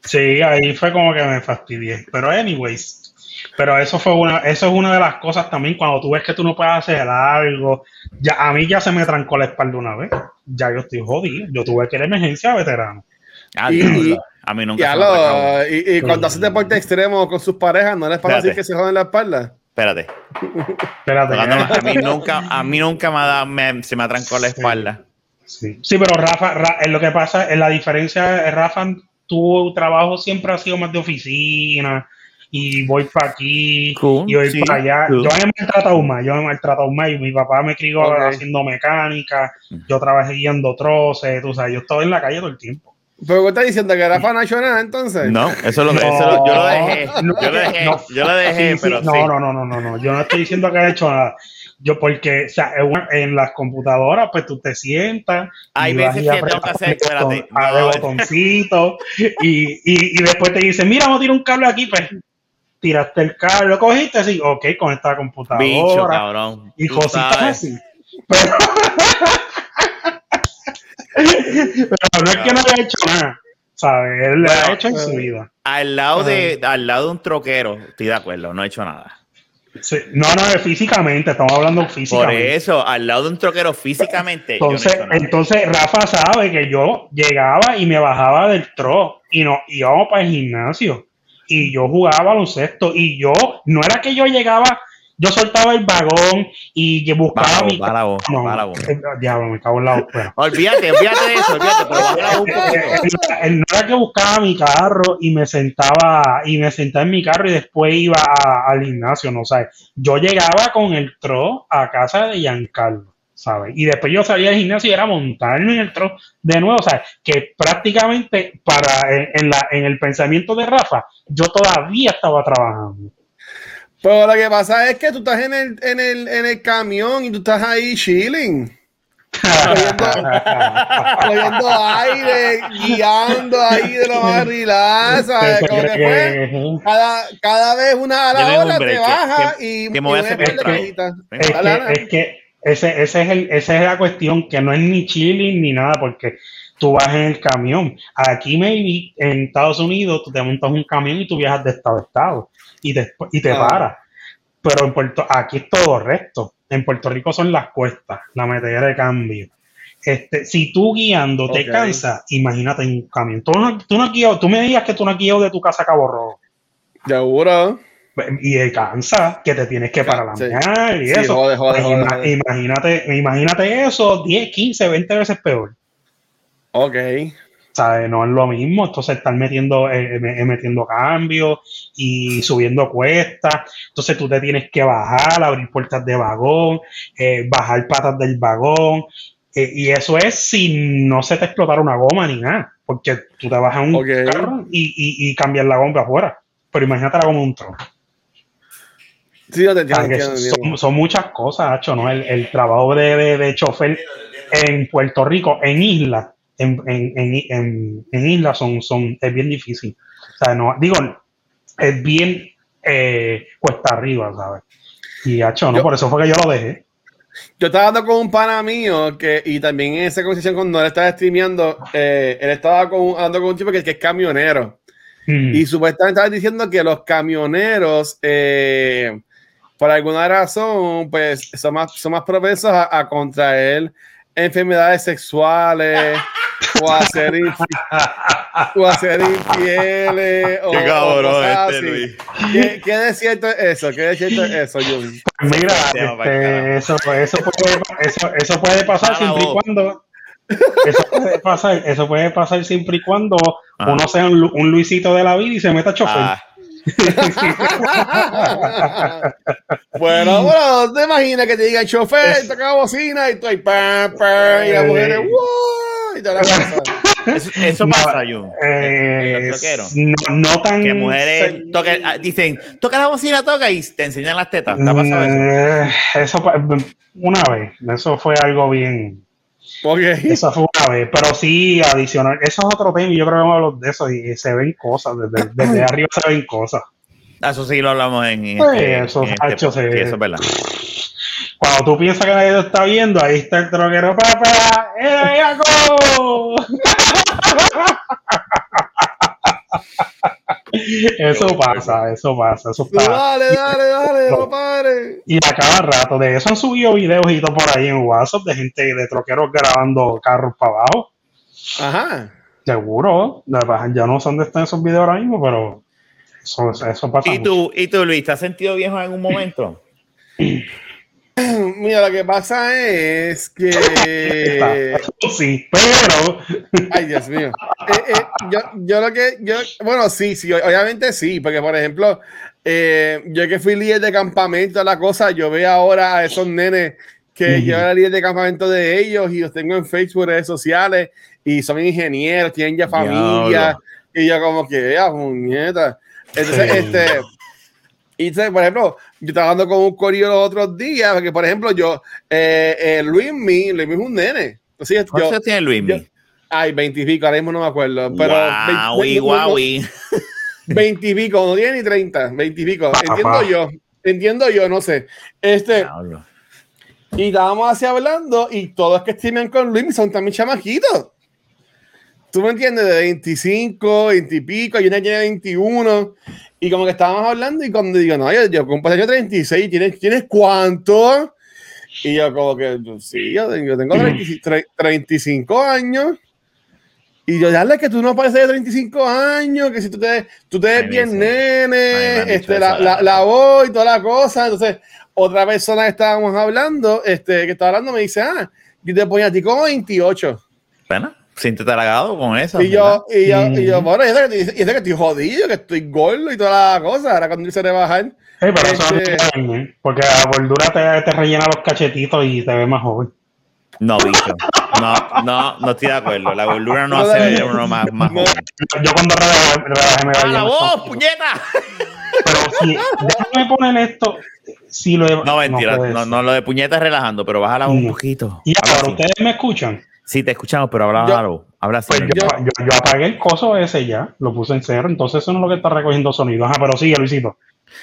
Sí, ahí fue como que me fastidié. Pero anyways, pero eso fue una, eso es una de las cosas también cuando tú ves que tú no puedes hacer algo. Ya a mí ya se me trancó la espalda una vez. Ya yo estoy jodido. Yo tuve que ir a emergencia veterano. Ah, y- a mí nunca se me y, y cuando hacen deporte extremo con sus parejas, ¿no les pasa así que se joden la espalda? Espérate. Espérate. A mí nunca, a mí nunca me, ha dado- me- se me atrancó la espalda. Sí. Sí, pero Rafa, Ra- es lo que pasa, es la diferencia, eh, Rafa, tu trabajo siempre ha sido más de oficina y voy para aquí Cool, y voy sí, para allá. cool. Yo me he maltratado más, yo me he maltratado más y mi papá me crió haciendo mecánica, yo trabajé guiando troces, tú sabes, yo estaba en la calle todo el tiempo. Pero ¿qué estás diciendo? ¿Que era nacional entonces? No, eso es lo que eso lo- yo lo dejé. Yo lo dejé, No. yo lo dejé, Sí, sí, pero no, sí. no, no, no, no, no, yo no estoy diciendo que he hecho nada. Yo porque, o sea, en una- en las computadoras, pues tú te sientas. Hay veces que tengo que hacer- espérate, a no, de no. botoncito y, y, y después te dicen, mira, vamos a tirar un cable aquí, pues tiraste el cable, lo cogiste así, ok, con esta Bicho, computadora cabrón. y cositas así. Pero, pero no es que no haya hecho nada. ¿Sabes? Él lo ha hecho en eh, su vida. Al lado, de, al lado de un troquero, estoy de acuerdo, no he hecho nada. Sí. No, no, físicamente, estamos hablando Por físicamente. eso, al lado de un troquero físicamente. no Entonces, entonces Rafa sabe que yo llegaba y me bajaba del tro y no íbamos para el gimnasio y yo jugaba baloncesto y yo no era que yo llegaba, yo soltaba el vagón y que buscaba mi voz, baja la voz, no, baja la voz. eh, diablo, me cago en la. Olvídate, olvídate de eso, olvídate, pero un poquito. no era que buscaba mi carro y me sentaba y me sentaba en mi carro y después iba a- al gimnasio, no sabes. Yo llegaba con el tro a casa de Giancarlo, ¿sabes? Y después yo salía del gimnasio y era montarme en el tro de nuevo, ¿sabes? Que prácticamente para en, en la, en el pensamiento de Rafa, yo todavía estaba trabajando. Pero lo que pasa es que tú estás en el, en el, en el camión y tú estás ahí chilling. cogiendo aire, guiando ahí de lo más relax, ¿sabes? Como que fue, cada, cada vez una a la hora te baja y me voy a y hacer una otra. cosita. Es Dale, que, dale. es que ese, ese es el, esa es la cuestión, que no es ni chilling ni nada, porque tú vas en el camión. Aquí, maybe, en Estados Unidos, tú te montas un camión y tú viajas de estado a estado y te, y te Ah. paras. Pero en Puerto, aquí es todo recto. En Puerto Rico son las cuestas, la metedera de cambio. Este, si tú guiando te cansas, imagínate en un camión. Tú, no, tú, no guiado- tú me digas que tú no has guiado de tu casa a Cabo Rojo Seguro. y te cansa que te tienes que parar Sí. y Sí, eso. jode, jode, Pues jode. Imagínate, imagínate eso 10, 15, 20 veces peor. Ok. ¿Sabes? No es lo mismo. Entonces estar metiendo, eh, eh, metiendo cambios y subiendo cuestas. Entonces tú te tienes que bajar, abrir puertas de vagón, eh, bajar patas del vagón. eh, y eso es si no se te explotara una goma ni nada. Porque tú te bajas un carro y, y, y cambias la goma afuera. Pero imagínate la goma un tronco. Sí, yo te entiendo. entiendo, son, son muchas cosas, Hacho, ¿no? El, el trabajo de, de, de chofer en Puerto Rico, en islas, en, en, en, en, en islas son, son, es bien difícil. O sea, no, digo, es bien eh, cuesta arriba, ¿sabes? Y Hacho, ¿no? Yo- Por eso fue que yo lo dejé. Yo estaba hablando con un pana mío que, y también en esa conversación cuando él estaba streameando, eh, él estaba con, hablando con un tipo que, que es camionero. Mm. Y supuestamente estaban diciendo que los camioneros, eh, por alguna razón, pues son más, son más propensos a, a contraer enfermedades sexuales o a ser, infi- o a ser infieles. O, Qué o cabrón cosas este, así. Luis. ¿Qué, ¿Qué de cierto es eso? ¿Qué de cierto es eso, Jun? Mira, este, eso, eso, puede, eso, eso puede pasar siempre y cuando. Eso puede pasar, eso puede pasar siempre y cuando Ah. uno sea un Luisito de la vida y se meta a chofer. Ah, bueno, bueno, te imaginas que te digan chofer, toca bocina y tú ahí, pam, pam, y la mujer. ¡wow! Y toda la eso, eso No, pasa, Jun. Eh, no, no tan. Que mujeres toquen- ah, dicen, toca la bocina, toca y te enseñan las tetas. ¿Te ha pasado eso? Eh, eso una vez, eso fue algo bien. Eso fue una vez, pero sí, adicional. Eso es otro tema y yo creo que vamos a hablar de eso y se ven cosas, desde, desde arriba se ven cosas. Ah, Eso sí lo hablamos en, en Pues, este, eso, en este se- Sí, eso es verdad. Cuando tú piensas que nadie lo está viendo, ahí está el troquero, papá, ¡eh! Eso pasa, eso pasa, eso está. Dale, dale, dale, no pare. Y a cada rato, de eso han subido videos y todo por ahí en WhatsApp de gente de troqueros grabando carros para abajo. Ajá. Seguro, ya no sé dónde están esos videos ahora mismo, pero eso, eso pasa. ¿Y mucho. tú, ¿Y tú, Luis, te has sentido viejo en algún momento? Mira, lo que pasa es que. Sí, pero Ay, Dios mío. Eh, eh, yo, yo lo que. Yo, bueno, sí, sí, obviamente sí, porque por ejemplo, eh, yo que fui líder de campamento, la cosa, yo veo ahora a esos nenes que yo era líder de campamento de ellos y los tengo en Facebook, redes sociales, y son ingenieros, tienen ya familia, Diablo. y yo como que, ah, muñeta. Entonces, Sí. este. Y por ejemplo, yo estaba hablando con un corillo los otros días, porque por ejemplo, yo, eh, eh, Luis Mi, Luis Mi es un nene. Entonces, yo, ¿Cuántos años tiene Luis? yo- Ay, veintipico, ahora mismo no me acuerdo. Pero Guaui, guaui. veintipico, no tiene ni treinta, veintipico. Entiendo yo, entiendo yo, no sé. Este, y estábamos así hablando, y todos que streamen con Luis son también chamaquitos. Tú me entiendes, de 25, 20 y pico, y una tiene 21, y como que estábamos hablando, y cuando digo, no, yo, yo cumplo año 36, ¿tienes, ¿tienes cuánto? Y yo como que, sí, yo, tengo- yo tengo 35 tre- 35 años. Y yo, dale que tú no pareces de 35 años, que si tú te, tú te ves bien dice. Nene, este, la, la la, voz y toda la cosa. Entonces, otra persona que estábamos hablando, este, que estaba hablando, me dice, ah, yo te ponía a ti como 28. Bueno, siéntete halagado con eso. Y yo, y yo, y yo, Mm. bueno, y eso que, y eso que estoy jodido, que estoy gordo y toda la cosa. Ahora cuando hice rebajar. Sí, pero eso no Este- bien, ¿eh? porque la gordura te, te rellena los cachetitos y te ve más joven. No, bicho. No, no, no estoy de acuerdo. La gordura no No, hace ver uno más, más no. joven. Yo cuando rebajé, rebajé me ¡Ah, veía la más voz, joven. puñeta! Pero si déjame poner esto, si lo he- No, mentira. No, no, lo de puñeta es relajando, pero bájala un No. poquito. Y ahora. ¿ustedes me escuchan? Sí, te escuchamos, pero habla Yo- bájalo. Habla. Pues yo, yo, yo apagué el coso ese ya, lo puse en cero, entonces eso no es lo que está recogiendo sonido. Ajá, pero sigue, Luisito.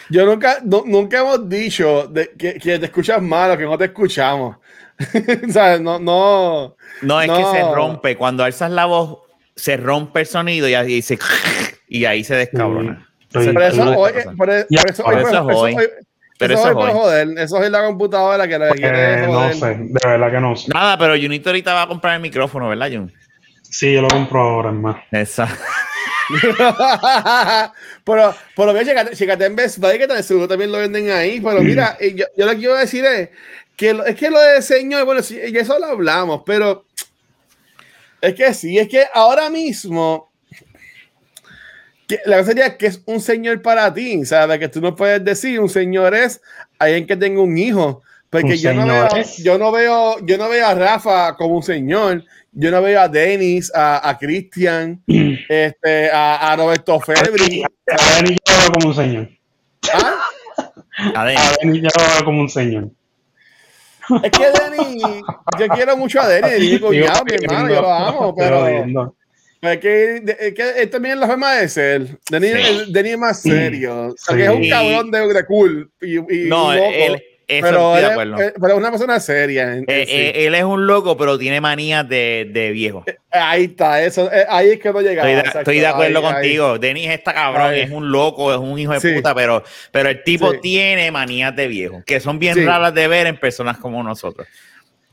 Yo nunca, nu- nunca hemos dicho de, que, que te escuchas mal o que no te escuchamos. o sea, no, no. No, es que No. se rompe. Cuando alzas la voz, se rompe el sonido y ahí se, y ahí se descabrona. Sí. Por eso, hoy, por, por eso, por hoy, eso por- es eso hoy. Pero eso es por hoy. joder. Eso es la computadora que lo que quiere Eh, no sé, de verdad que no sé. Nada, pero Junito ahorita va a comprar el micrófono, ¿verdad, Jun? Sí, yo lo compro ahora, más. Esa. pero, pero mira, chécate, chécate en Best Buy, que tal, seguro también lo venden ahí. Pero mira, eh, yo, yo lo que quiero decir es que lo- es que lo de señor, bueno, sí, y eso lo hablamos, pero es que sí, es que ahora mismo que la cosa sería que es un señor para ti, ¿sabes? Que tú no puedes decir un señor es alguien que tenga un hijo. Porque yo no, veo, yo no veo, yo no veo a Rafa como un señor, yo no veo a Denis, a, a Cristian, este, a, a Roberto Febri. A Denny yo lo veo como un señor. ¿Ah? A Denny yo lo veo como un señor. Es que Denis, yo quiero mucho a Denis, Denis, mi cuñado, mi hermano, yo lo amo, pero es, que, es que él también es la forma de ser. Denis, Sí. Denis es más serio, o sea, que es un Sí. cabrón de, de cool y, y- no, loco, él, eso pero, eh, pero es una persona seria. en- en Eh, sí. eh, él es un loco, pero tiene manías de, de viejo. Ahí está, eso, eh, ahí es que no llegaba. Estoy de, exacto, estoy de acuerdo ahí- ahí. contigo. Denis está cabrón, Ahí. es un loco, es un hijo de Sí. puta, pero, pero el tipo Sí. tiene manías de viejo, que son bien Sí. raras de ver en personas como nosotros.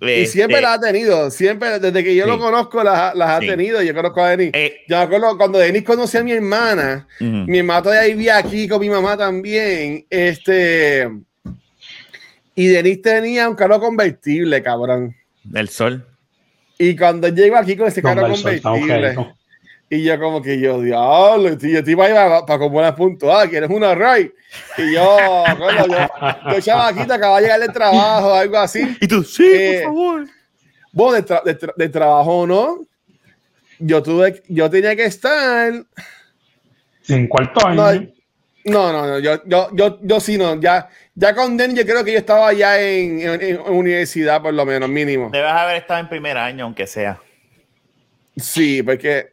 Y siempre Este, las ha tenido, siempre, desde que yo Sí. lo conozco, las, las ha tenido. Yo conozco a Denis. eh, Yo me acuerdo cuando Denis conoció a mi hermana, mi hermana todavía vivía aquí con mi mamá también. Este. Y Denis tenía un carro convertible, cabrón. el sol. Y cuando llegó aquí con ese carro convertible. Y yo, como que yo, diablo, tío, yo te iba a ir para, para con buenas puntuadas, quieres una ride. Y yo, coño, yo, yo chavaquita, acaba de llegar del trabajo, algo así. Y tú, sí, Eh, por favor. Bueno, de, tra- de tra- de trabajo no. Yo tuve, yo tenía que estar. En cuarto año. no, no, no, yo, yo, yo, yo sí no. Ya, ya con Den, yo creo que yo estaba ya en, en- en universidad, por lo menos, mínimo. Debes haber estado en primer año, aunque sea. Sí, porque.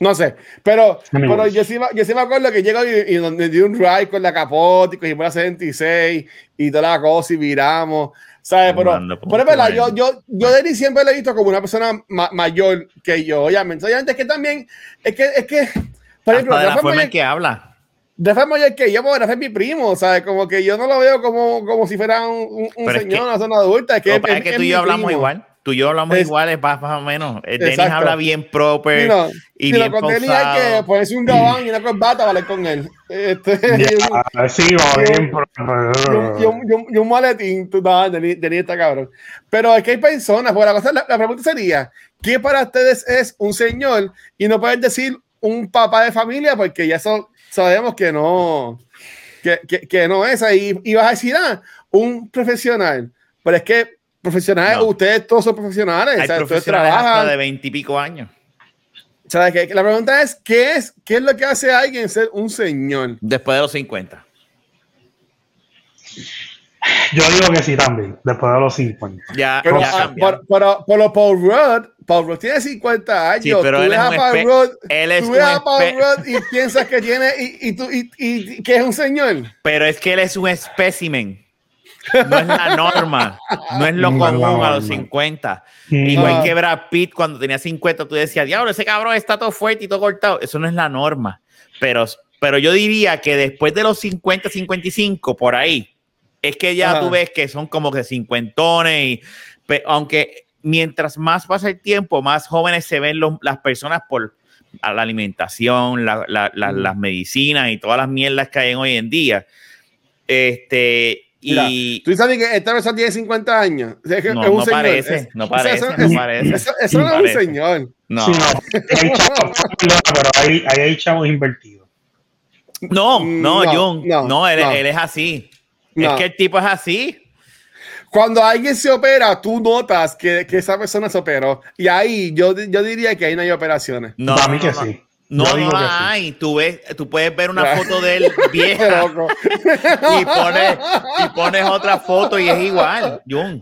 No sé, pero, pero yo, sí, me- yo sí me acuerdo que llego y, y donde di un ride con la capote y cogimos la 76 y toda la cosa y viramos, ¿sabes? Pero, Mando, pero es verdad, yo, yo, yo de Denis siempre lo he visto como una persona ma- mayor que yo, obviamente. Obviamente es que también, es que, es que, por ejemplo, Hasta de la forma en que habla. Rafa es mayor que yo, porque Rafa es mi primo, ¿sabes? Como que yo no lo veo como, como si fuera un, un- Pero señor, una persona adulta. Es que, es que tú y yo hablamos igual. Tú y yo hablamos Es- igual, es más, más o menos. Eh, Denis Exacto. habla bien proper Sí, no, y bien con Denis hay que ponerse un gabán y una corbata hablar con él. Este, y, un, Ah, sí, va bien. un- y un- maletín, tú no, Denis, Denis está cabrón. Pero es que hay personas, pues la, cosa, la, la pregunta sería, ¿qué para ustedes es un señor? Y no pueden decir un papá de familia porque ya eso sabemos que no, que, que, que no es ahí. Y vas a decir, ah, un profesional. Pero es que profesionales, No. ustedes todos son profesionales, Hay o sea, profesionales hasta de veintipico años. ¿Sabes qué? La pregunta es, ¿qué es, ¿qué es lo que hace a alguien ser un señor? Después de los 50. Yo digo que sí también, después de los 50. Ya, Pero, ya ah, pero, pero Paul Rudd, Paul Rudd tiene 50 años. Sí, pero tú él es a un Paul Rudd, él es tú ves un a Paul Rudd y piensas que tiene y, y, tú, y, y que es un señor. Pero es que él es un espécimen. No es la norma, no es lo No común a los norma. 50. Mm. Igual que Brad Pitt cuando tenía 50, tú decías, diablo, ese cabrón está todo fuerte y todo cortado. Eso no es la norma. Pero, pero yo diría que después de los 50, 55, por ahí, es que ya Ajá. tú ves que son como que cincuentones y aunque mientras más pasa el tiempo, más jóvenes se ven los- las personas por a la alimentación, la- la- la- Mm. las medicinas y todas las mierdas que hay hoy en día. Este, y Tú sabes que esta persona tiene 50 años. Es, que no, es un no señor. parece, Es- no o sea, parece, eso, no es- parece. eso- eso no es parece. un señor. No, Sí, no, hay chavos, pero hay, ahí hay chavos invertidos. no, no, No, Jun, no, no, él, no. él es así. No. Es que el tipo es así. Cuando alguien se opera, tú notas que, que esa persona se operó. Y ahí yo, yo diría que ahí no hay operaciones. No, Para mí que no. sí. No, Yo no que la sí. hay. Tú, ves, tú puedes ver una foto de él vieja loco. y pones, y pones otra foto y es igual. Jun.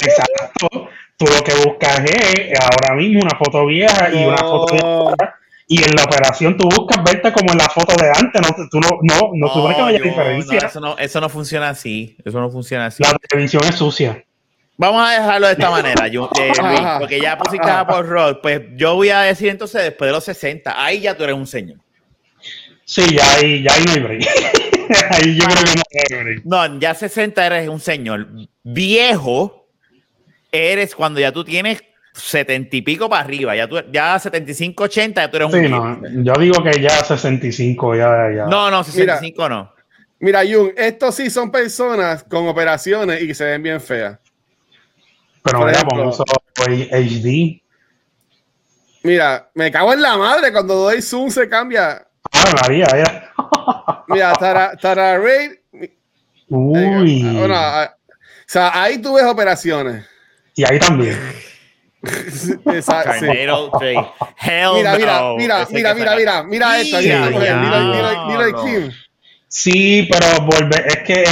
Exacto. Tú lo que buscas es ahora mismo una foto vieja y una foto de No. ahora. Y en la operación tú buscas verte como en la foto de antes. No, tú no, no, no supone que vaya Jun, diferencia. no, eso, no, eso no funciona así. Eso no funciona así. La televisión es sucia. Vamos a dejarlo de esta manera, Jun, eh, Luis, porque ya pusiste a por Rod. Pues yo voy a decir entonces después de los 60, ahí ya tú eres un señor. Sí, ya ahí, ya ahí no hay break. ahí yo creo que no hay break. No, ya 60 eres un señor. Viejo eres cuando ya tú tienes 70 y pico para arriba. Ya, tú, ya 75, 80, ya tú eres un Sí, viejo. no, yo digo que ya 65, ya, ya. No, no, 65 no. Mira, Jun, estos sí son personas con operaciones y que se ven bien feas. Pero por mira, pon HD. Mira, me cago en la madre cuando doy zoom se cambia. Ah, María, ya. Mira, Tara, Tara Reid. Uy. bueno, o sea, ahí tú ves operaciones. Y ahí también. Exacto, sí. Hell Mira, mira, no. mira, Ese mira, que mira, saca- mira, mira esto. Ya, Mira, mira, ya, mira, mira, no. mira, Kim. Sí, pero volver, es que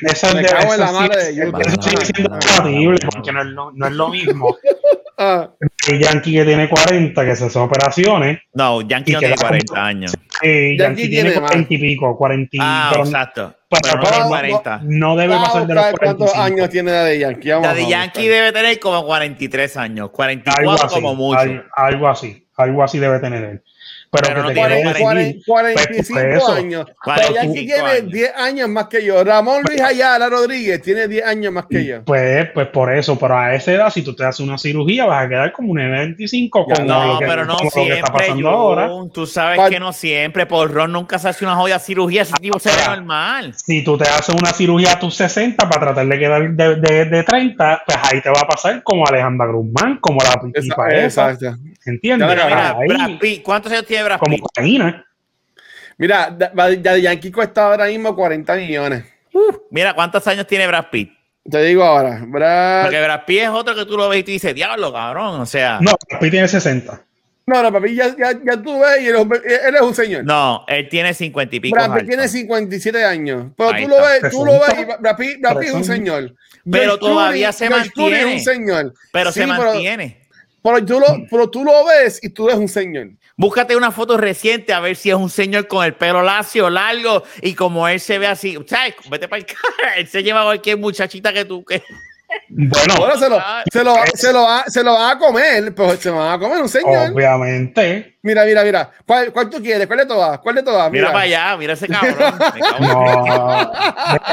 esa Me de- cago en esa la sí- madre de YouTube. Eso sigue siendo compatible porque no es, lo, no es lo mismo. Ah, El Yankee que tiene 40, que se hace operaciones, No, Yankee no tiene la- 40 años. eh, Yankee Yankee tiene tiene más. 40 y pico, 40 y Ah, pero exacto. pero Pero no no- tiene no- 40. no debe pasar de los buscar ¿Cuántos 45. años tiene la de Yankee? Vamos La de. Yankee debe tener como 43 años. Algo 44 así, como mucho. al- algo así, algo así debe tener él. Pero, Pero no que tiene quiero 40, decir, 45 pues, eso. años. Pero 45 Yankee tiene años. 10 años más que yo. Ramón Luis Ayala Rodríguez tiene 10 años más que yo. Pues, pues por eso, pero a esa edad, si tú te haces una cirugía, vas a quedar como un 25 Ya, como No, lo que, pero no lo que está siempre, pasando Jun. ahora. Tú sabes ¿Cuál- que no siempre. Por Ron nunca se hace una joya cirugía. Ese tipo se ve Ahora, normal. Si tú te haces una cirugía a tus 60 para tratar de quedar de, de, de 30, pues ahí te va a pasar como Alejandra Guzmán, como la tipa esa, Exacto. ¿entiendes? Ya, Mira, mira, Ahí, Brad Pitt, ¿cuántos años tiene Brad como Pitt? cocaína. Mira, da- da- de Yankee cuesta ahora mismo 40 millones. Mira, ¿cuántos años tiene Brad Pitt? Te digo ahora, Brad- Porque Brad Pitt es otro que tú lo ves y tú dices, diablo, cabrón. O sea, No, Brad Pitt tiene 60. No, no, papi, ya, ya, ya tú ves y hombre- él es un señor. no, él tiene 50 y pico. Brad Pitt tiene 57 años. Pero Ahí tú lo ves, tú lo ves y Brad Pitt, Brad Pitt es un señor. Pero George todavía Clooney- se George mantiene. es un señor. Pero Sí, se mantiene. Pero tú, lo, pero tú lo ves y tú eres un señor. Búscate una foto reciente a ver si es un señor con el pelo lacio, largo y como él se ve así. ¿Sabes? Vete para el cara. Él se lleva a cualquier muchachita que tú. Que... Bueno, Bueno, se lo, Ah, se lo, se lo, va, se lo va a comer, pero se lo va a comer un señor. obviamente. Mira, mira, mira. ¿Cuál, ¿Cuál tú quieres? ¿Cuál de todas? ¿Cuál de todas? Mira para allá, mira ese cabrón. No,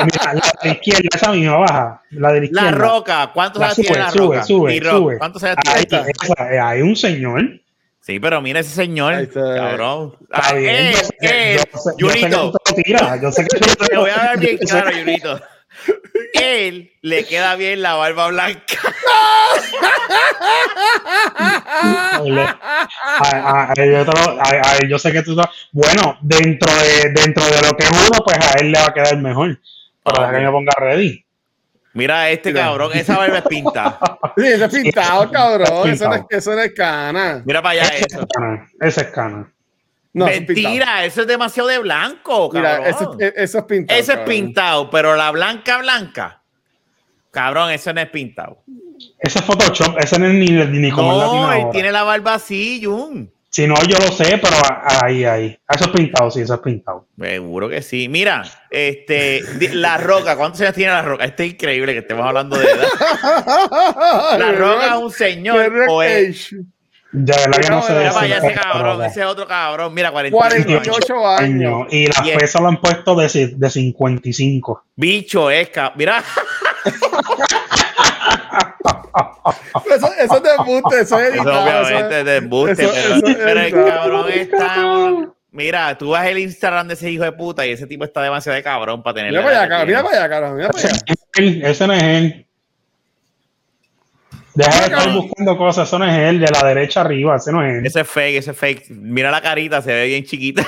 mira, la de la izquierda, esa misma baja. La de la izquierda. La roca, ¿cuántos La años sube, tiene la sube, roca? sube, D-Rock, sube. ¿Cuántos años tiene? eh, hay un señor. Sí, pero mira ese señor, cabrón. Está Ah, bien, yo sé, él, yo sé- yo sé que Junito, tú te lo tiras, yo sé que tú te voy a dar bien claro, Junito. Él le queda bien la barba blanca. A- a- yo, lo- a- a- yo sé que tú bueno dentro de dentro de lo que es uno pues a él le va a quedar mejor. Deja que me ponga ready Mira este Mira. cabrón, esa barba es pinta. Sí, ese es pintado, cabrón. Eso no es, pintado. eso no es cana. Mira para allá eso. es cana esa es cana No, eso es. Mentira, eso es demasiado de blanco, Mira, cabrón. eso, es- eso es pintado. Eso es pintado, pero la blanca, blanca. Cabrón, eso no es pintado. ese es Photoshop ese no es ni, ni como el latino No, él ahora. tiene la barba así, Jun. Si no, yo lo sé, pero ahí, ahí. Eso es pintado, sí, eso es pintado. Seguro que sí. Mira, este, La Roca, ¿cuántos años tiene La Roca? Este es increíble que estemos hablando de edad. La Roca es un señor o es... De verdad que no sé Mira ese cabrón, ese otro cabrón. Mira, 48 años. 48 años. Y las Bien. pesas lo han puesto de, de 55. Bicho es, mira, Eso, eso es de embuste, eso es editado, eso obviamente es- es de embuste, eso- pero, eso es pero el cabrón está... Mira, tú vas el Instagram de ese hijo de puta y ese tipo está demasiado de cabrón para tener Mira para allá, cabrón, mira para allá, cabrón, mira para allá. Ese no es él. Deja de estar buscando cosas, eso no es él, de la derecha arriba, ese no es él. Ese es fake, ese es fake. Mira la carita, se ve bien chiquita.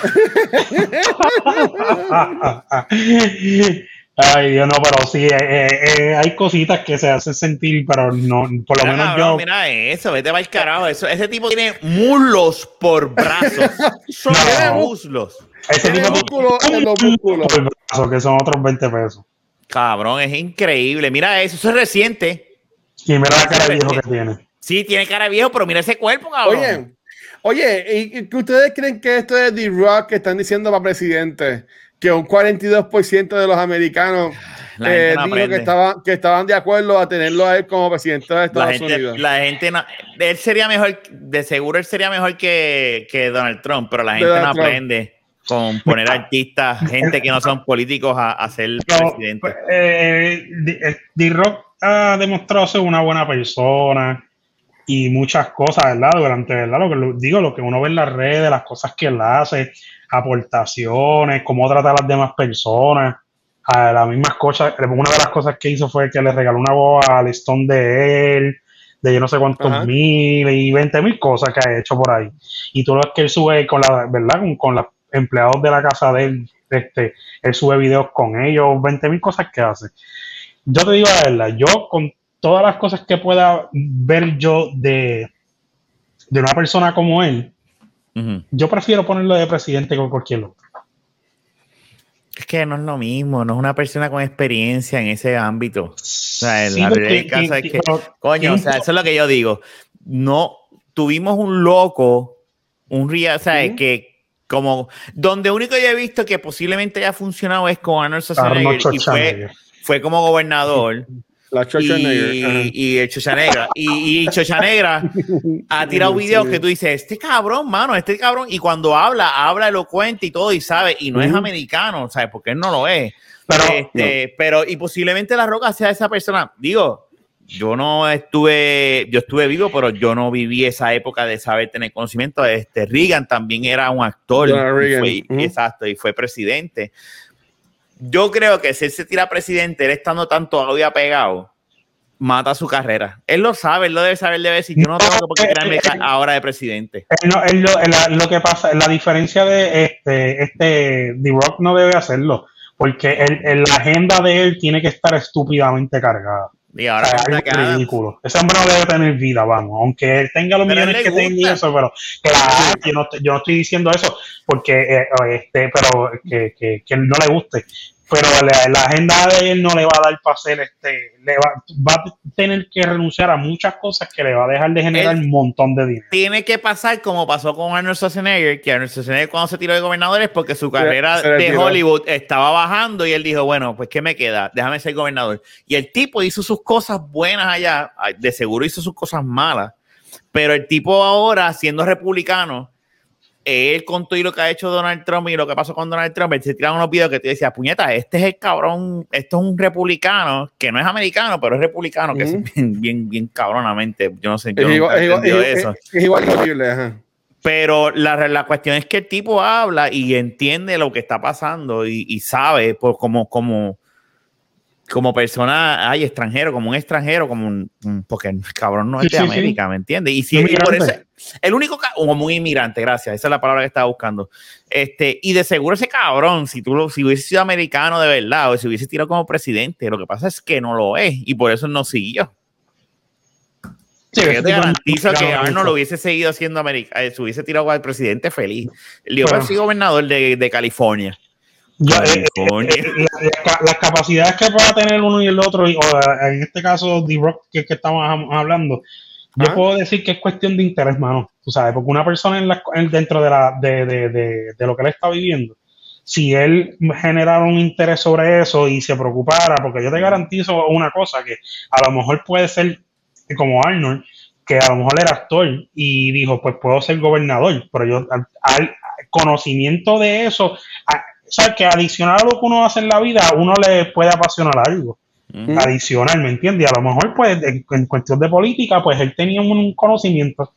Ay, Dios, no, pero sí, eh, eh, eh, hay cositas que se hacen sentir, pero no, por lo Mira, menos cabrón, yo. mira eso, vete para el carajo. Eso, ese tipo tiene muslos por brazos. Son No. muslos. Ese Tiene tipo músculo en los músculos. por el brazo, que son otros 20 pesos. Cabrón, es increíble. Mira eso, eso es reciente. Y mira la cara viejo que tiene. Sí, tiene cara viejo, pero mira ese cuerpo, cabrón. Oye, oye, ¿y ustedes creen que esto es The Rock que están diciendo para presidente? Que un 42% de los americanos La gente eh, no dijo que, estaban, que estaban de acuerdo a tenerlo a él como presidente de la Estados gente, Unidos. la gente no, él sería mejor, de seguro él sería mejor que, que Donald Trump, pero la gente Donald no Trump. aprende con poner artistas, gente que no son políticos a, a ser Pero, presidente. pues, eh, eh, D-Rock ha demostrado ser una buena persona y muchas cosas, ¿verdad? Durante, ¿verdad? Lo que lo- digo, lo que uno ve en las redes, las cosas que él hace, aportaciones, cómo trata a las demás personas. A las mismas cosas, una de las cosas que hizo fue que le regaló una voz al Stone de él, de yo no sé cuántos Ajá. mil y veinte mil cosas que ha hecho por ahí. Y tú lo ves que él sube con la, ¿verdad? Con, con los empleados de la casa de él, este, él sube videos con ellos, 20 mil cosas que hace. Yo te digo la verdad, yo con todas las cosas que pueda ver yo de, de una persona como él, Yo prefiero ponerlo de presidente con cualquier otro. Es que no es lo mismo, no es una persona con experiencia en ese ámbito. O sea, Sí, la del caso es que, pero coño, o sea, eso es lo que yo digo. No, tuvimos un loco, un ría, o sea, Ujú. que como, donde único yo he visto que posiblemente haya funcionado es con Arnold Schwarzenegger Arnold y fue, fue como gobernador. La Chocha Negra. ajá. y, y el Chocha Negra. Y, y Chocha Negra ha tirado videos Sí. que tú dices, este cabrón, mano, este cabrón. Y cuando habla, habla elocuente y todo, y sabe, y no es Ujú. americano, ¿sabes? Porque él no lo es. Pero, Este, pero, y posiblemente La Roca sea esa persona. Digo, yo no estuve, yo estuve vivo, pero yo no viví esa época de saber tener conocimiento. Este, Reagan también era un actor. Y fue- ujú. Exacto, y fue presidente. Yo creo que si él se tira presidente, él estando tanto audio pegado, mata su carrera. Él lo sabe, él lo debe saber, debe decir, yo no tengo por qué tirarme ahora de presidente. no- él lo, él- lo que pasa, la diferencia de este, este, The Rock no debe hacerlo, porque la agenda de él tiene que estar estúpidamente cargada. Y O ahora sea, Adam- ridículo. Ese hombre no debe tener vida, vamos. Aunque él tenga los Pero millones que tenga eso, pero claro, yo, no, estoy- yo no estoy diciendo eso porque eh, este, pero que, que, que no le guste. Pero la, la agenda de él no le va a dar para hacer este, le va, va a tener que renunciar a muchas cosas que le va a dejar de generar Él- un montón de dinero. tiene que pasar como pasó con Arnold Schwarzenegger, que Arnold Schwarzenegger cuando se tiró de gobernador es porque su carrera se de. Hollywood estaba bajando y él dijo, bueno, pues ¿qué me queda? Déjame ser gobernador. Y el tipo hizo sus cosas buenas allá, de seguro hizo sus cosas malas, pero el tipo ahora, siendo republicano, él con todo y lo que ha hecho Donald Trump y lo que pasó con Donald Trump, él se tiraron unos videos que te decía, puñeta, este es el cabrón, esto es un republicano, que no es americano, pero es republicano, que Ujú. es bien, bien, bien cabronamente. Yo no sé, yo Es igual, es igual- es- eso. es- igual horrible, ajá. Pero la, la cuestión es que el tipo habla y entiende lo que está pasando y, y sabe por, como, como, como persona, ay, extranjero, como un extranjero, como un, porque el cabrón no es de sí, sí. América, ¿me entiendes? Y si y por eso- el único, como un inmigrante, gracias, esa es la palabra que estaba buscando. Este, y de seguro ese cabrón, si tú lo, si hubiese sido americano de verdad, o si hubiese tirado como presidente, lo que pasa es que no lo es, y por eso no siguió. Sí, Yo te garantizo que no- Arnold lo hubiese seguido haciendo América, eh, se hubiese tirado al presidente feliz. El dijo, Bueno. "Pues, sí, gobernador de, de California. Yo, eh, eh, eh, la- la ca- las capacidades que pueda tener uno y el otro, y- o en este caso The Rock que, que estamos ha- hablando, yo Ah. puedo decir que es cuestión de interés, mano. tú sabes, porque una persona en la- en- dentro de, la, de, de, de, de lo que él está viviendo, si él generara un interés sobre eso y se preocupara, porque yo te garantizo una cosa, que a lo mejor puede ser como Arnold, que a lo mejor era actor y dijo, pues puedo ser gobernador, pero yo al, al conocimiento de eso, a- o sea, que adicional a lo que uno hace en la vida, a uno le puede apasionar algo Ujú. adicional, ¿me entiendes? A lo mejor, pues, en, en cuestión de política, pues él tenía un, un conocimiento.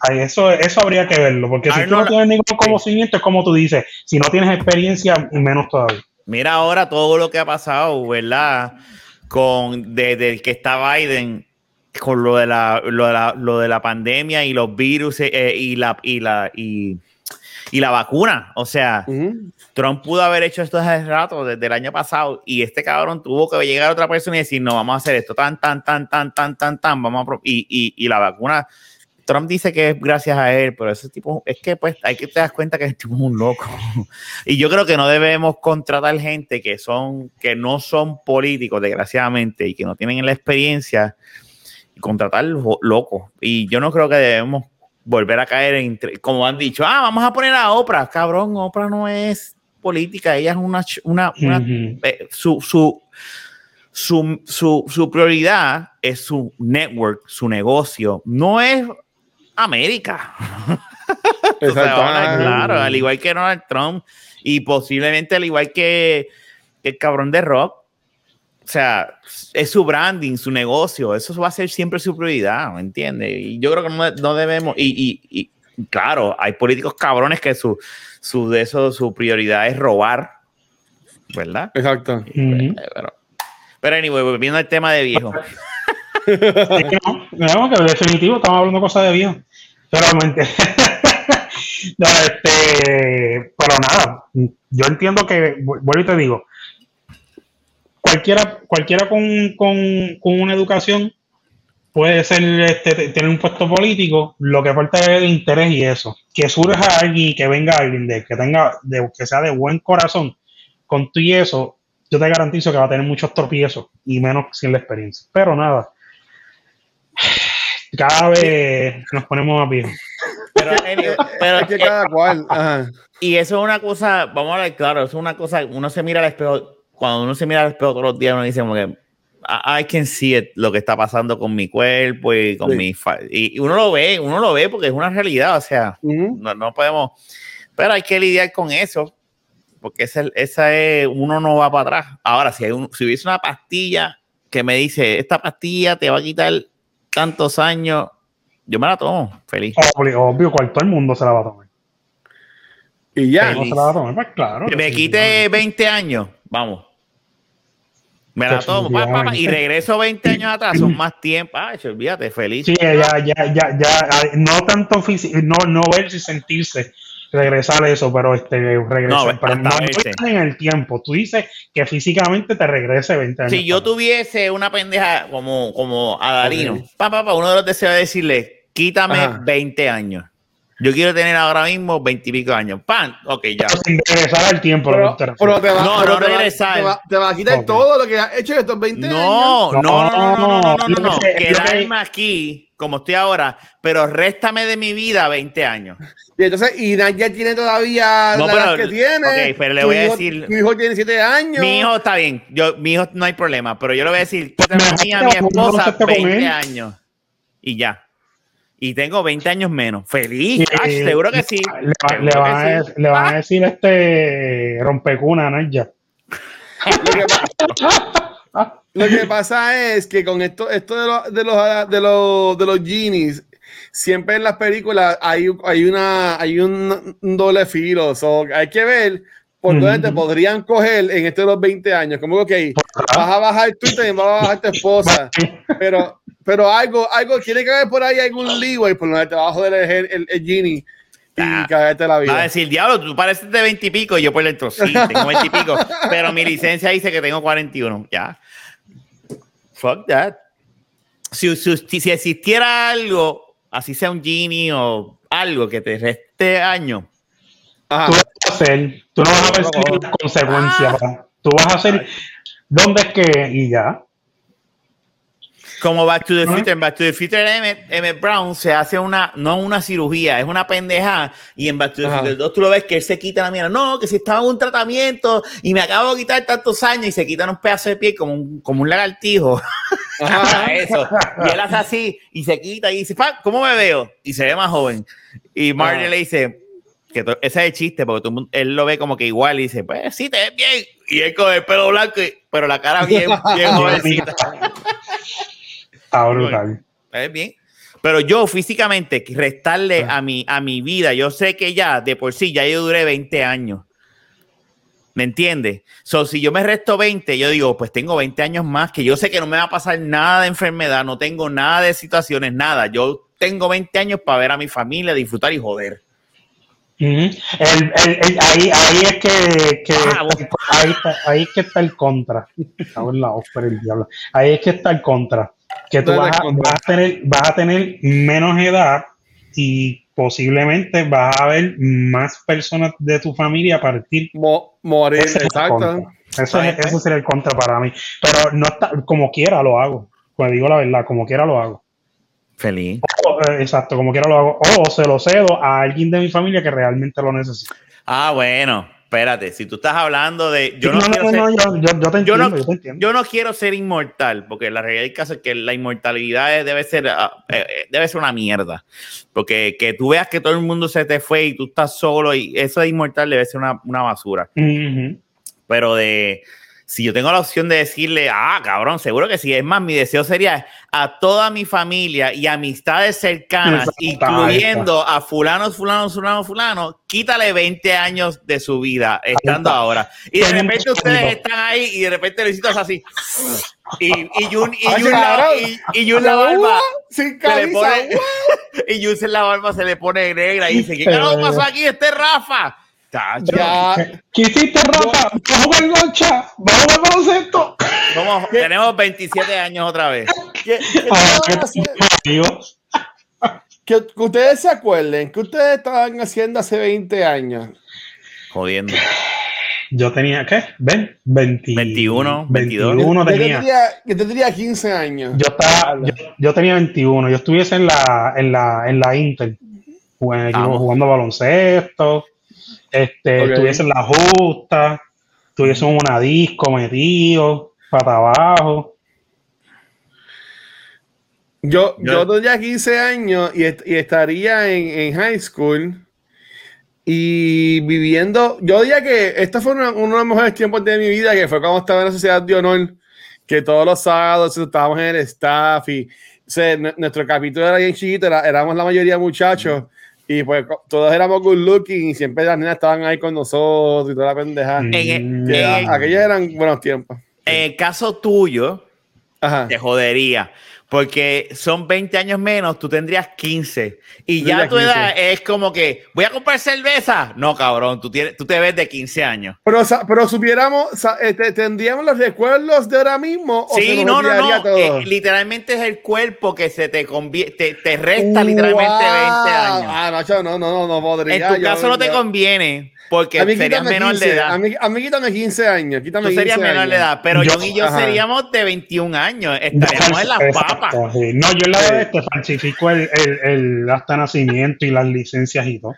Ay, eso, eso habría que verlo, porque si tú no tienes ningún conocimiento, es como tú dices, si no tienes experiencia, menos todavía. Mira ahora todo lo que ha pasado, ¿verdad? Con desde el que está Biden, con lo de la, lo de la, lo de la pandemia y los virus eh, y la y la y, y la vacuna. O sea. Trump pudo haber hecho esto hace rato, desde el año pasado, y este cabrón tuvo que llegar a otra persona y decir, no, vamos a hacer esto, tan, tan, tan, tan, tan, tan, tan, vamos a... pro-". Y, y, y la vacuna, Trump dice que es gracias a él, pero ese tipo, es que pues hay que te das cuenta que el tipo es un loco. y yo creo que no debemos contratar gente que son, que no son políticos, desgraciadamente, y que no tienen la experiencia, y contratar lo- locos. Y yo no creo que debemos volver a caer en, como han dicho, ah, vamos a poner a Oprah, cabrón, Oprah no es política, ella es una, una, eh, su, su, su, su, su prioridad es su network, su negocio, no es América. O sea, a Ah, claro, al igual que Donald Trump y posiblemente al igual que, que el cabrón de Rock. O sea, es su branding, su negocio, eso va a ser siempre su prioridad, ¿me entiendes? Y yo creo que no, no debemos, y, y- y, claro, hay políticos cabrones que su, su, de eso, su prioridad es robar, ¿verdad? Exacto. Eh, Pero, pero anyway, volviendo al tema de viejo. Es que no, no, que definitivo estamos hablando de cosas de viejo. Pero, mente- no, este, pero nada, yo entiendo que, vu- vuelvo y te digo, cualquiera, cualquiera con, con, con una educación puede ser este, te- tener un puesto político, lo que falta es el interés y eso. Que surja alguien y que venga alguien de que tenga, de, que sea de buen corazón con tú y eso, yo te garantizo que va a tener muchos tropiezos y menos sin la experiencia. Pero nada, cada vez nos ponemos más viejos. Pero, pero, es que cada cual. Ajá. y eso es una cosa, vamos a ver, claro, eso es una cosa, uno se mira al espejo, cuando uno se mira al espejo todos los días, uno dice como que, I can see it, lo que está pasando con mi cuerpo y con Sí. mi... fa- Y, uno lo ve, uno lo ve porque es una realidad, o sea, no, no podemos, pero hay que lidiar con eso, porque esa, esa es, uno no va para atrás. Ahora, si, hay un- si hubiese una pastilla que me dice, esta pastilla te va a quitar tantos años, yo me la tomo, feliz. Obvio, obvio, cual todo el mundo se la va a tomar. Y ya. No se la va a tomar, pues claro. Que me quite 20 años, vamos. Me la tomo, pa, pa, pa, y regreso 20 años atrás, son más tiempo. Ay, olvídate, feliz. Sí, ya, ya, ya, ya, no tanto físico, no, no verse y sentirse regresar eso, pero este regresar, No, pero no en el tiempo. Tú dices que físicamente te regrese 20 años. Si yo tuviese una pendeja como, como Adalino, pa, pa, pa, uno de los deseos es decirle, quítame Ajá. 20 años. Yo quiero tener ahora mismo veintipico años. ¡Pam! Ok, ya. Regresar al tiempo. Te va, no, no te regresar. Te, va, a quitar todo lo que has hecho estos 20 no, años. No, no, no, no, no, no, no. Quedarme aquí como estoy ahora, pero réstame de mi vida 20 años. Y entonces, y ya tiene todavía no, pero, que tiene. Ok, pero le voy a decir. Mi hijo tiene 7 años. Mi hijo está bien. Yo, mi hijo no hay problema, pero yo le voy a decir, quítame a mi esposa 20 años. Y ya. Y tengo 20 años menos. Feliz, Y- Ay, seguro que sí. Le, va- Seguro le que van, a, sí. le van a decir este rompecuna, Naya. Lo que, pa- lo que pasa es que con esto, esto de, los de, los, de, los, de los genies, siempre en las películas hay, hay, una, hay un, un doble filo. So, hay que ver por dónde te podrían coger en estos los 20 años. Como que, ok, vas a bajar tú y también vas a bajar tu esposa. Pero, pero algo, algo tiene que haber por ahí algún leeway por donde te va a joder el, el, el genie y Ah. cagarte la Va a vida. decir, diablo, tú pareces de 20 y pico. Y yo por dentro, sí, tengo 20 y pico. pero mi licencia dice que tengo 41. Ya. Fuck that. Si, si, si existiera algo, así sea un genie o algo que te reste años, Ajá. Tú vas a hacer, tú no vas a percibir las consecuencias. pa. Tú vas a hacer dónde es que y ya. Como Back to the Future, en Back to the Future Emmett, Emmett Brown se hace una, no una cirugía, es una pendeja. Y en Back to the Ajá. Future 2 tú lo ves que él se quita la mierda. No, que si estaba en un tratamiento y me acabo de quitar tantos años y se quitan un pedazo de piel como un, como un lagartijo. Ajá. Eso. Y él hace así y se quita y dice, "Pa, ¿cómo me veo? Y se ve más joven. Y Marty le dice, que ese es el chiste, porque todo él lo ve como que igual y dice, pues sí, te ves bien. Y él con el pelo blanco, y- pero la cara bien, bien jovencita. Está brutal. Te ves bien. Pero yo físicamente, restarle a mi, a mi vida, yo sé que ya de por sí, ya yo duré 20 años. ¿Me entiendes? So, si yo me resto 20, yo digo, pues tengo 20 años más, que yo sé que no me va a pasar nada de enfermedad, no tengo nada de situaciones, nada. Yo tengo 20 años para ver a mi familia, disfrutar y joder. Ujú. El- el- el- ahí, ahí es que, Ah, ahí, ahí es que está el contra. Ahí es que está el contra. Que tú ¿Dónde vas a, vas tener, vas a tener menos edad y posiblemente vas a ver más personas de tu familia partir. Mo- morir, Ese exacto. Eso, es, eso sería el contra para mí. Pero no está, como quiera lo hago. Pues digo la verdad, como quiera lo hago. Feliz. O, eh, exacto, como quiera lo hago. O se lo cedo a alguien de mi familia que realmente lo necesita. Ah, bueno, espérate, si tú estás hablando de... Yo no, quiero ser- inmortal, porque la realidad del caso es que la inmortalidad debe ser, ah, eh, eh, debe ser una mierda. Porque que tú veas que todo el mundo se te fue y tú estás solo, y eso de inmortal debe ser una, una basura. Pero de si yo tengo la opción de decirle, ah, cabrón, seguro que sí. Es más, mi deseo sería a toda mi familia y amistades cercanas, Exacto, incluyendo a fulanos, fulanos, fulanos, fulanos, quítale 20 años de su vida estando está. ahora. Y de repente ustedes están ahí y de repente Luisito hace así. Y, y Jun, y Ay, Jun la, cabrón. y, y Jun la barba Sin se le pone, y Jun en la barba se le pone negra y dice, ¿qué carajo pasó aquí? Este es Rafa. Tacho. Ya. ¿Qué hiciste, Rafa? ¿Vas a jugar gocha? ¿Vas a jugar baloncesto? Vamos, tenemos 27 años otra vez. ¿Qué- qué Ah, que, que ustedes se acuerden que ustedes estaban haciendo hace 20 años. Jodiendo. Yo tenía, ¿qué? ¿Ven? 20, 21, 22. 21 Yo tenía. tendría, yo tendría 15 años. Yo, estaba, yo, yo tenía 21. Yo estuviese en la, en la, en la Inter, jugando, Vamos. jugando baloncesto. Este, Ok. estuviese en la justa. Estuviese en una disco metido, para abajo. Yo, Yo- yo tendría 15 años y, est- y estaría en, en high school y viviendo. Yo diría que esto fue una- uno de los mejores tiempos de mi vida, que fue cuando estaba en la sociedad de honor, que todos los sábados estábamos en el staff y o sea, nu- nuestro capítulo era bien chiquito, era- éramos la mayoría muchachos. Y pues todos éramos good looking y siempre las nenas estaban ahí con nosotros y toda la pendeja. Mm. En en aquellos eran buenos tiempos. En el caso tuyo, Ajá. te jodería. Porque son 20 años menos, tú tendrías 15. Y ya tu edad 15. es como que, ¿voy a comprar cerveza? No, cabrón, tú, tienes, tú te ves de 15 años. Pero, pero supiéramos, eh, te- ¿tendríamos los recuerdos de ahora mismo? ¿O se Sí, no, no, no. eh, literalmente es el cuerpo que se te convierte, te, resta literalmente 20 años. Ah, no, no, no, no podría. En tu caso no te conviene porque a mí serías menor 15, de edad. A mí, a mí quítame 15 años. Quítame Tú serías 15 menor de años. edad, pero Yo- John y yo ajá. seríamos de 21 años. Estaríamos en las Exacto, papas. sí. No, yo en la Sí. de este falsifico el, el, el hasta nacimiento y las licencias y todo.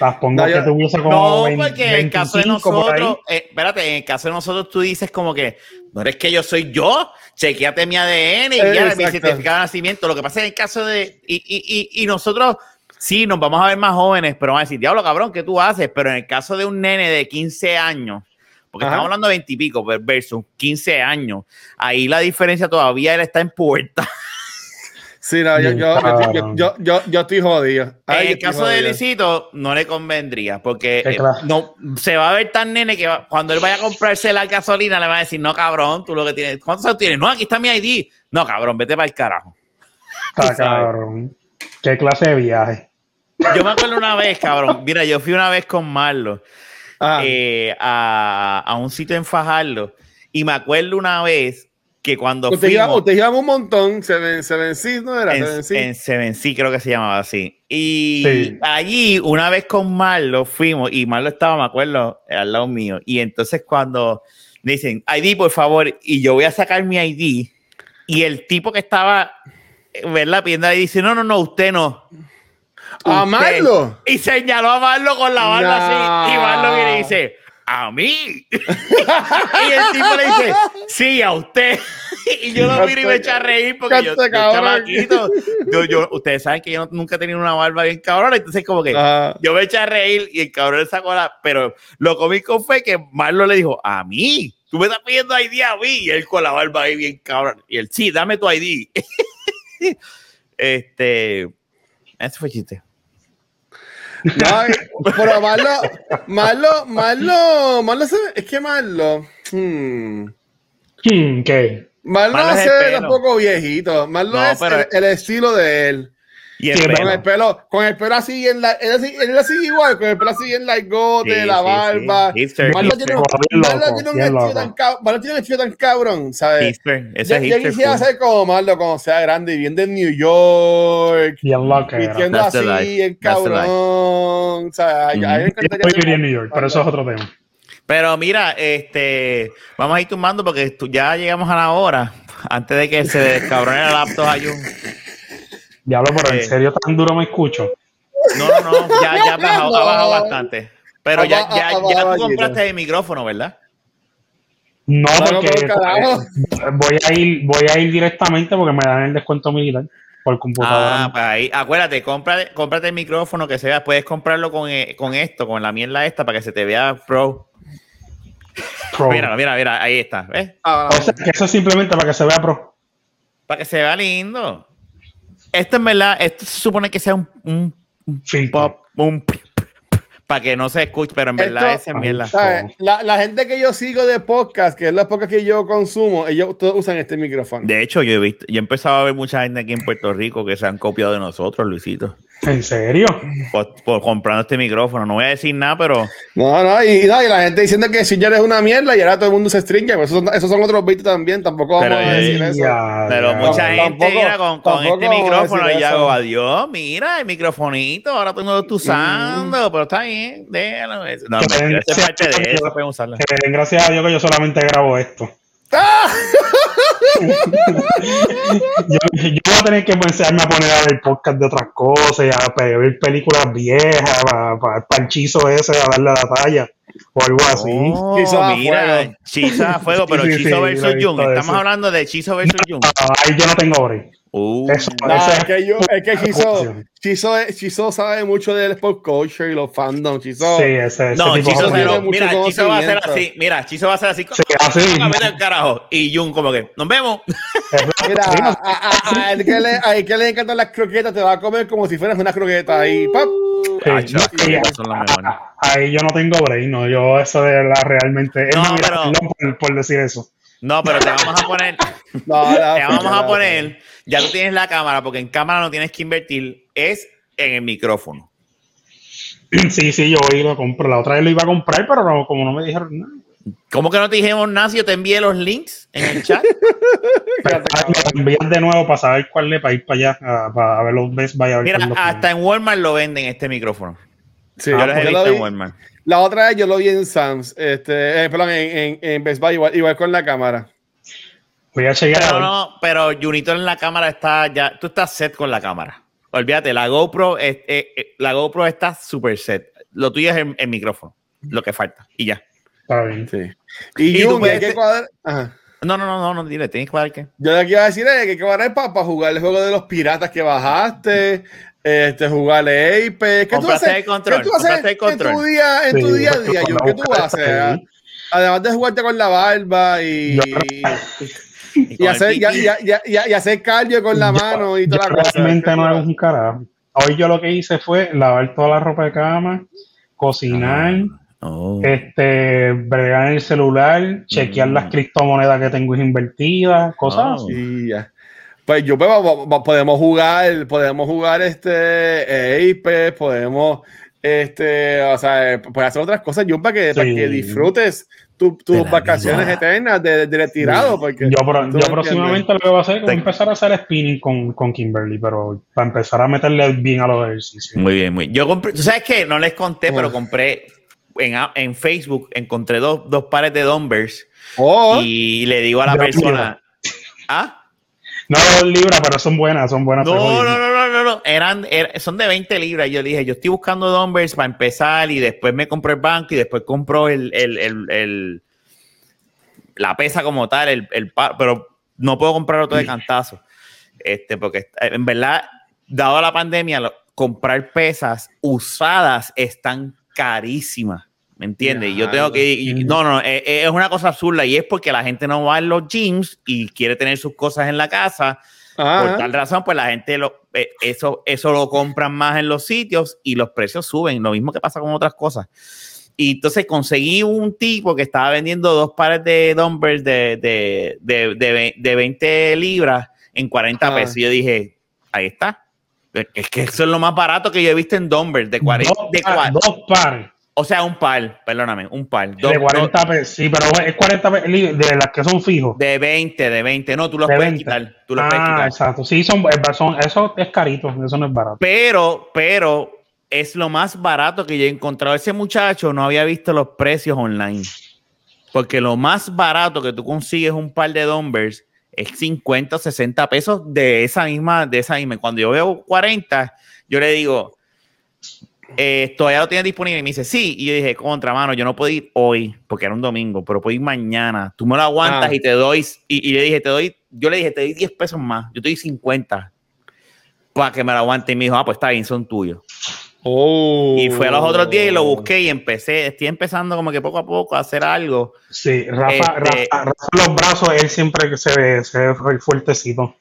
Las pongo No, yo- que tuviese como No, 20, porque en el caso de 25 por ahí. nosotros, eh, espérate, en el caso de nosotros tú dices como que no eres que yo soy yo, chequeate mi ADN y Eh, ya mi certificado de nacimiento. Lo que pasa es en el caso de. Y, y, y, y nosotros sí nos vamos a ver más jóvenes, pero van a decir, diablo cabrón, ¿qué tú haces? Pero en el caso de un nene de 15 años, porque Ajá. estamos hablando de 20 y pico versus 15 años, ahí la diferencia todavía él está en puerta. Sí, no, yo, yo, yo, yo, estoy jodido. Ay, en el caso de. Luisito, no le convendría, porque eh, no se va a ver tan nene que va- cuando él vaya a comprarse la gasolina le va a decir, no, cabrón, tú lo que tienes, ¿cuántos años tienes? No, aquí está mi ID. No, cabrón, vete para el carajo. Sabes. cabrón. ¿Qué clase de viaje? Yo me acuerdo una vez, cabrón, mira, yo fui una vez con Marlo Ah, eh, a, a un sitio en Fajardo y me acuerdo una vez que cuando usted, iba, fuimos... usted iba un montón. Se, ven, se vencí, ¿no era? Se en, vencí. en Seven sí creo que se llamaba así. Y Sí. allí, una vez con Marlo, fuimos, y Marlo estaba, me acuerdo, al lado mío. Y entonces cuando me dicen, ID, por favor, y yo voy a sacar mi ID, Y el tipo que estaba, ¿verdad? Pidiendo ahí dice, no, no, no, usted no. A. Marlo. Y señaló a Marlo con la barba No. así. Y Marlo viene y dice, a mí. y el tipo le dice, sí, a usted. y yo lo miro y me eché a reír porque yo, yo yo, yo, ustedes saben que yo nunca he tenido una barba bien cabrona, entonces como que yo me eché a reír y el cabrón sacó la... Pero lo cómico fue que Marlo le dijo, a mí, tú me estás pidiendo ID a mí. Y él con la barba ahí bien cabrón. Y él, sí, dame tu ID. este... Ese fue chiste. No, pero Marlo, Marlo, Marlo, Marlo se- es que Marlo, hmm, Hmm, es el se ve pelo. un poco viejito. Marlo No, es pero- el, el estilo de él. Y el Sí, pelo. Con el pelo, con el pelo así en la, él así, él así igual, con el pelo así en la gote, Sí, la sí, barba. sí. Hipster, Marlo hipster. tiene, un- estilo tan cabrón, Marlo tiene un estilo tan cabrón, ¿sabes? Ese Yo, es yo quisiera ser como Marlo cuando sea grande y bien de New York, Bien loco. vistiendo así, el cabrón. Me Ujú. Yo viviría en New York, pero eso es otro tema. Pero mira, este, vamos a ir tumbando porque tú- ya llegamos a la hora. Antes de que se descabrone el laptop a Jun. Diablo, pero Eh. en serio tan duro me escucho. No, no, no, ya, ya ha bajado, ha bajado bastante. Pero ya, ya, ya tú compraste el micrófono, ¿verdad? No, porque eh, voy a ir, voy a ir directamente porque me dan el descuento militar por computadora. Ah, pues ahí, acuérdate, compra, cómprate el micrófono que se vea. Puedes comprarlo con, eh, con esto, con la mierda esta, para que se te vea pro. Pro. Mira, mira, mira, ahí está, ¿ves? Ah, O sea, que eso es simplemente para que se vea pro. Para que se vea lindo. Esto en verdad, esto se supone que sea un, un Filtro. pop, un para que no se escuche, pero en verdad Esto- es mierda. ¿sabes? La, la gente que yo sigo de podcast, que es la podcast que yo consumo, ellos todos usan este micrófono. De hecho, yo he visto, yo he empezado a ver mucha gente aquí en Puerto Rico que se han copiado de nosotros, Luisito, ¿En serio? por, por comprando este micrófono. No voy a decir nada, pero No, no, y, no, y la gente diciendo que si ya eres una mierda y ahora todo el mundo se stringe, pues esos son, esos son otros beats también, tampoco vamos Pero, a decir eh, eso. Ya, Pero ya. mucha No, gente tampoco- mira con, con este micrófono y hago adiós, mira el microfonito, ahora tú no lo estás usando, pero está bien, déjalo. No, Que mentira, den- esta es parte de eso, pueden usarla. Que den gracias a Dios que yo solamente grabo esto. ¡Ah! Yo, yo voy a tener que pensarme a poner a ver podcast de otras cosas, a ver películas viejas, para el chizo ese, a darle la talla, o algo así. Oh, Chizo mira, fuego. Chizo a fuego, pero Sí, sí, Chizo sí, versus Jung. Estamos eso. hablando de Chizo versus Jung. Ah, ahí yo no tengo break. Uh, Eso, No, eso es que yo, es que. Chizo, es- Chizo sabe mucho del sport culture y los fandoms. Chizo, Sí, ese, ese no, tipo lo- mucho mira, Chizo va a conocimiento. así, mira, Chizo va a hacer así, Sí, así. a el carajo. Y Jung como que, nos vemos. Mira, no- a, a- a él que le, a él que le encantan las croquetas, te va a comer como si fueras una croqueta ahí. ¡pap! Sí, Ay, y- ah, Ahí yo no tengo break, no, yo eso de la realmente. es No, mi- pero- por, por decir eso. No, pero te vamos a poner, No, la- te vamos la- a poner, ya tú tienes la cámara, porque en cámara no tienes que invertir, es en el micrófono. Sí, sí, yo hoy lo compro. La otra vez lo iba a comprar, pero no, como no me dijeron nada. ¿Cómo que no te dijimos nada si yo te envié los links en el chat? Ah, me envías de nuevo para saber cuál es, para ir para allá, a- para ver los Best Buy. a ver Mira, hasta en Walmart lo venden este micrófono. Sí, yo los he visto lo en Walmart. La otra vez yo lo vi en Sam's, este, eh, perdón, en, en, en Best Buy, igual, igual con la cámara. Voy a a Pero ver. no, pero Junito en la cámara está ya, tú estás set con la cámara. Olvídate, la GoPro, es- eh, eh, la GoPro está super set. Lo tuyo es el, el micrófono, lo que falta y ya. Está bien. Sí. Y, Y tú Jung, puedes- hay que cuadrar. Ajá. No, no, no, no, no dile, tienes que cuadrar qué. Yo le quiero decir es que hay que cuadrar para jugar el juego de los piratas que bajaste, este, jugarle Apex. ¿Qué tú haces, el control, ¿qué tú haces el en tu control. día, en tu Sí, día a día, cuando ¿Qué tú haces? ahí- Además de jugarte con la barba y, Yo- Y hacer, y, pipí. y- y- y- y hacer cardio con la Yo- mano y yo toda la cosa. realmente no hago un carajo. Hoy yo lo que hice fue lavar toda la ropa de cama, cocinar, Oh. este, bregar el celular, chequear Mm. las criptomonedas que tengo invertidas, cosas Oh. así. Pues yo pues, va- va- podemos jugar, podemos jugar este eh, Apex, podemos este, o sea, eh, puedes hacer otras cosas, yo para que, para que disfrutes tu- tus vacaciones vida. eternas de, de retirado, porque Yo, pro- próximamente lo que voy a hacer es Te- empezar a hacer spinning con, con Kimberly, pero para empezar a meterle bien a los ejercicios. Muy bien, muy bien. Yo compré, ¿tú sabes qué? No les conté, Ah. pero compré en, en Facebook, encontré dos, dos pares de dumbbells Oh, y le digo a la persona, ¿ah? No dos libras, pero son buenas, son buenas. No, no, no, no, no, no. Eran, er- son de 20 libras. Yo dije, yo estoy buscando dumbbells para empezar y después me compré el banco y después compro el, el, el, el- la pesa como tal, el, el pero no puedo comprarlo todo de cantazo. Este, porque en verdad, dado la pandemia, lo- comprar pesas usadas están carísimas. ¿Me entiendes? Y yo tengo que. y- no, no, eh, eh, es una cosa absurda y es porque la gente no va a los gyms y quiere tener sus cosas en la casa. Ajá. Por tal razón, pues la gente lo, eh, eso, eso lo compran más en los sitios y los precios suben. Lo mismo que pasa con otras cosas. Y entonces conseguí un tipo que estaba vendiendo dos pares de dumbbells de, de, de, de, ve- de 20 libras en 40 Ah. pesos. Y yo dije, ahí está. Es que eso es lo más barato que yo he visto en dumbbells de 40. dos, de pa- cua- dos pares o sea, un par, perdóname, un par. Dos- de 40 pesos. Sí, pero es 40 pesos de las que son fijos. de 20, de 20. No, tú los De puedes 20. quitar. Tú los puedes ah, quitar. exacto. Sí, son, son, eso es carito, eso no es barato. Pero, pero es lo más barato que yo he encontrado. Ese muchacho no había visto los precios online. Porque lo más barato que tú consigues un par de dumbbells es 50 o 60 pesos de esa misma, de esa misma. Cuando yo veo 40, yo le digo, eh, todavía lo tienes disponible. Y me dice, sí. Y yo dije, contra mano, yo no puedo ir hoy, porque era un domingo, pero puedo ir mañana. Tú me lo aguantas Ah. y te doy. Y, y le dije, te doy, yo le dije, te doy 10 pesos más. Yo te doy 50 para que me lo aguante. Y me dijo, ah, pues está bien, son tuyos. Oh. Y fue a los otros días y lo busqué y empecé, estoy empezando como que poco a poco a hacer algo. Sí, Rafa, Este- Rafa, Rafa en los brazos, él siempre se ve, se ve fuertecito.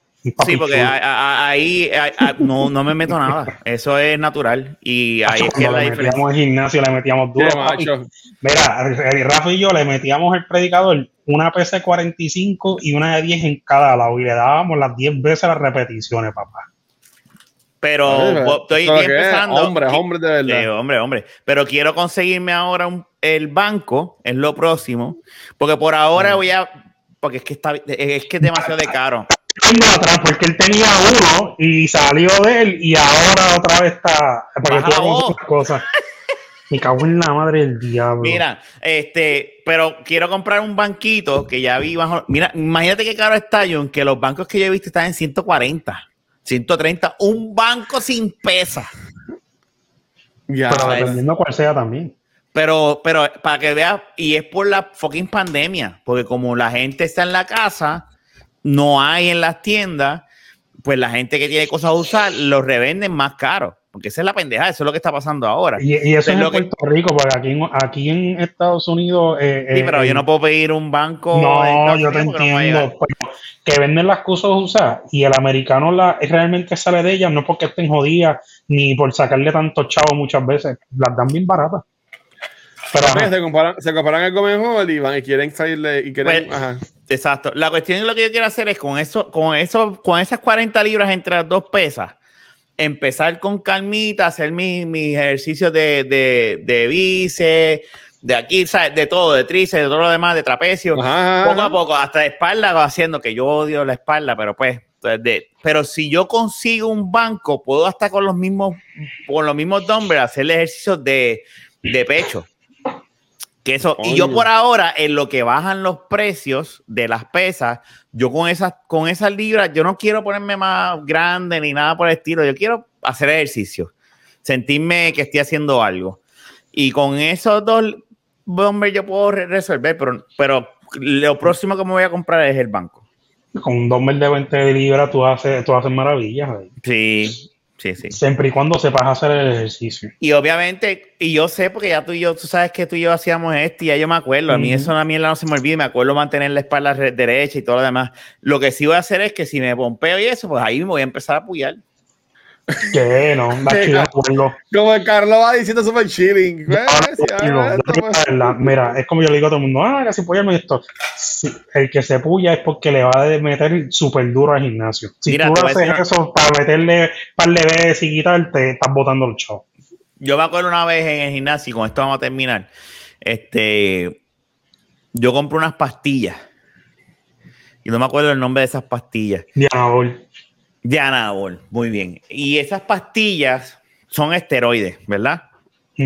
Sí, porque ahí a- a- no, no me meto nada. Eso es natural. Y ahí es que la le diferencia. metíamos el gimnasio, le metíamos duro. Macho. Mira, eh, Rafa y yo le metíamos el predicador una PC de 45 y una de 10 en cada lado y le dábamos las 10 veces las repeticiones, papá. Pero Oye, estoy, eso es empezando. Hombre, hombre de verdad. Sí, hombre, hombre. Pero quiero conseguirme ahora un- el banco, es lo próximo. Porque por ahora voy a. Porque es que está es que es demasiado de caro. Atrás, porque él tenía uno y salió de él y ahora otra vez está. Para que tú cosas. Me cago en la madre del diablo. Mira, este, pero quiero comprar un banquito que ya vi bajo. Mira, imagínate qué caro está, John, que los bancos que yo he visto están en 140, 130, un banco sin pesa. Ya. pero ¿sabes? dependiendo cuál sea también. Pero, pero para que veas, y es por la fucking pandemia, porque como la gente está en la casa, no hay en las tiendas, pues la gente que tiene cosas a usar los revenden más caro. Porque esa es la pendeja, eso es lo que está pasando ahora. Y, y eso Es lo en que- Puerto Rico, porque aquí en, aquí en Estados Unidos. eh, Sí, eh, pero yo no puedo pedir un banco. No, yo te no entiendo. que venden las cosas usadas y el americano la, realmente sale de ellas, no porque estén jodidas ni por sacarle tanto chavo muchas veces. Las dan bien baratas. Pero ajá, se comparan, se comparan algo mejor y van y quieren salirle y quieren. Pues, ajá. Exacto. La cuestión es lo que yo quiero hacer es con eso, con eso, con esas 40 libras entre las dos pesas, empezar con calmita, hacer mis, mis ejercicios de, de, de bíceps, de aquí, ¿sabes? de todo, de tríceps, de todo lo demás, de trapecio, Ajá, poco a poco, hasta de espalda, haciendo que yo odio la espalda, pero pues, pues, de- pero si yo consigo un banco, puedo hasta con los mismos, con los mismos dumbbells hacer ejercicios de, de pecho. Que eso, y yo por ahora, en lo que bajan los precios de las pesas, yo con esas, con esas libras, yo no quiero ponerme más grande ni nada por el estilo, yo quiero hacer ejercicio, sentirme que estoy haciendo algo. Y con esos dos bomber yo puedo re- resolver, pero, pero lo próximo que me voy a comprar es el banco. con un dumbbell de 20 libras tú haces, tú haces maravillas. ahí. Sí, sí, sí. Siempre y cuando sepas hacer el ejercicio. Y obviamente, y yo sé porque ya tú y yo, tú sabes que tú y yo hacíamos esto y ya yo me acuerdo. A mí Ujú. eso a mierda no se me olvida. Me acuerdo mantener la espalda re- derecha y todo lo demás. Lo que sí voy a hacer es que si me pompeo y eso, pues ahí me voy a empezar a apoyar. Que no, macho, yo me acuerdo. Como el Carlos va diciendo super chilling. Ah, mira, es como yo le digo a todo el mundo, ah, que si puyame esto. Sí, el que se puya es porque le va a meter súper duro al gimnasio. Si Mira, tú haces decir- eso para meterle par de veces y quitarte, estás botando el chavo. Yo me acuerdo una vez en el gimnasio, y con esto vamos a terminar. Este, yo compré unas pastillas. Y no me acuerdo el nombre de esas pastillas. Diana Bol. De Anabol, muy bien. Y esas pastillas son esteroides, ¿verdad?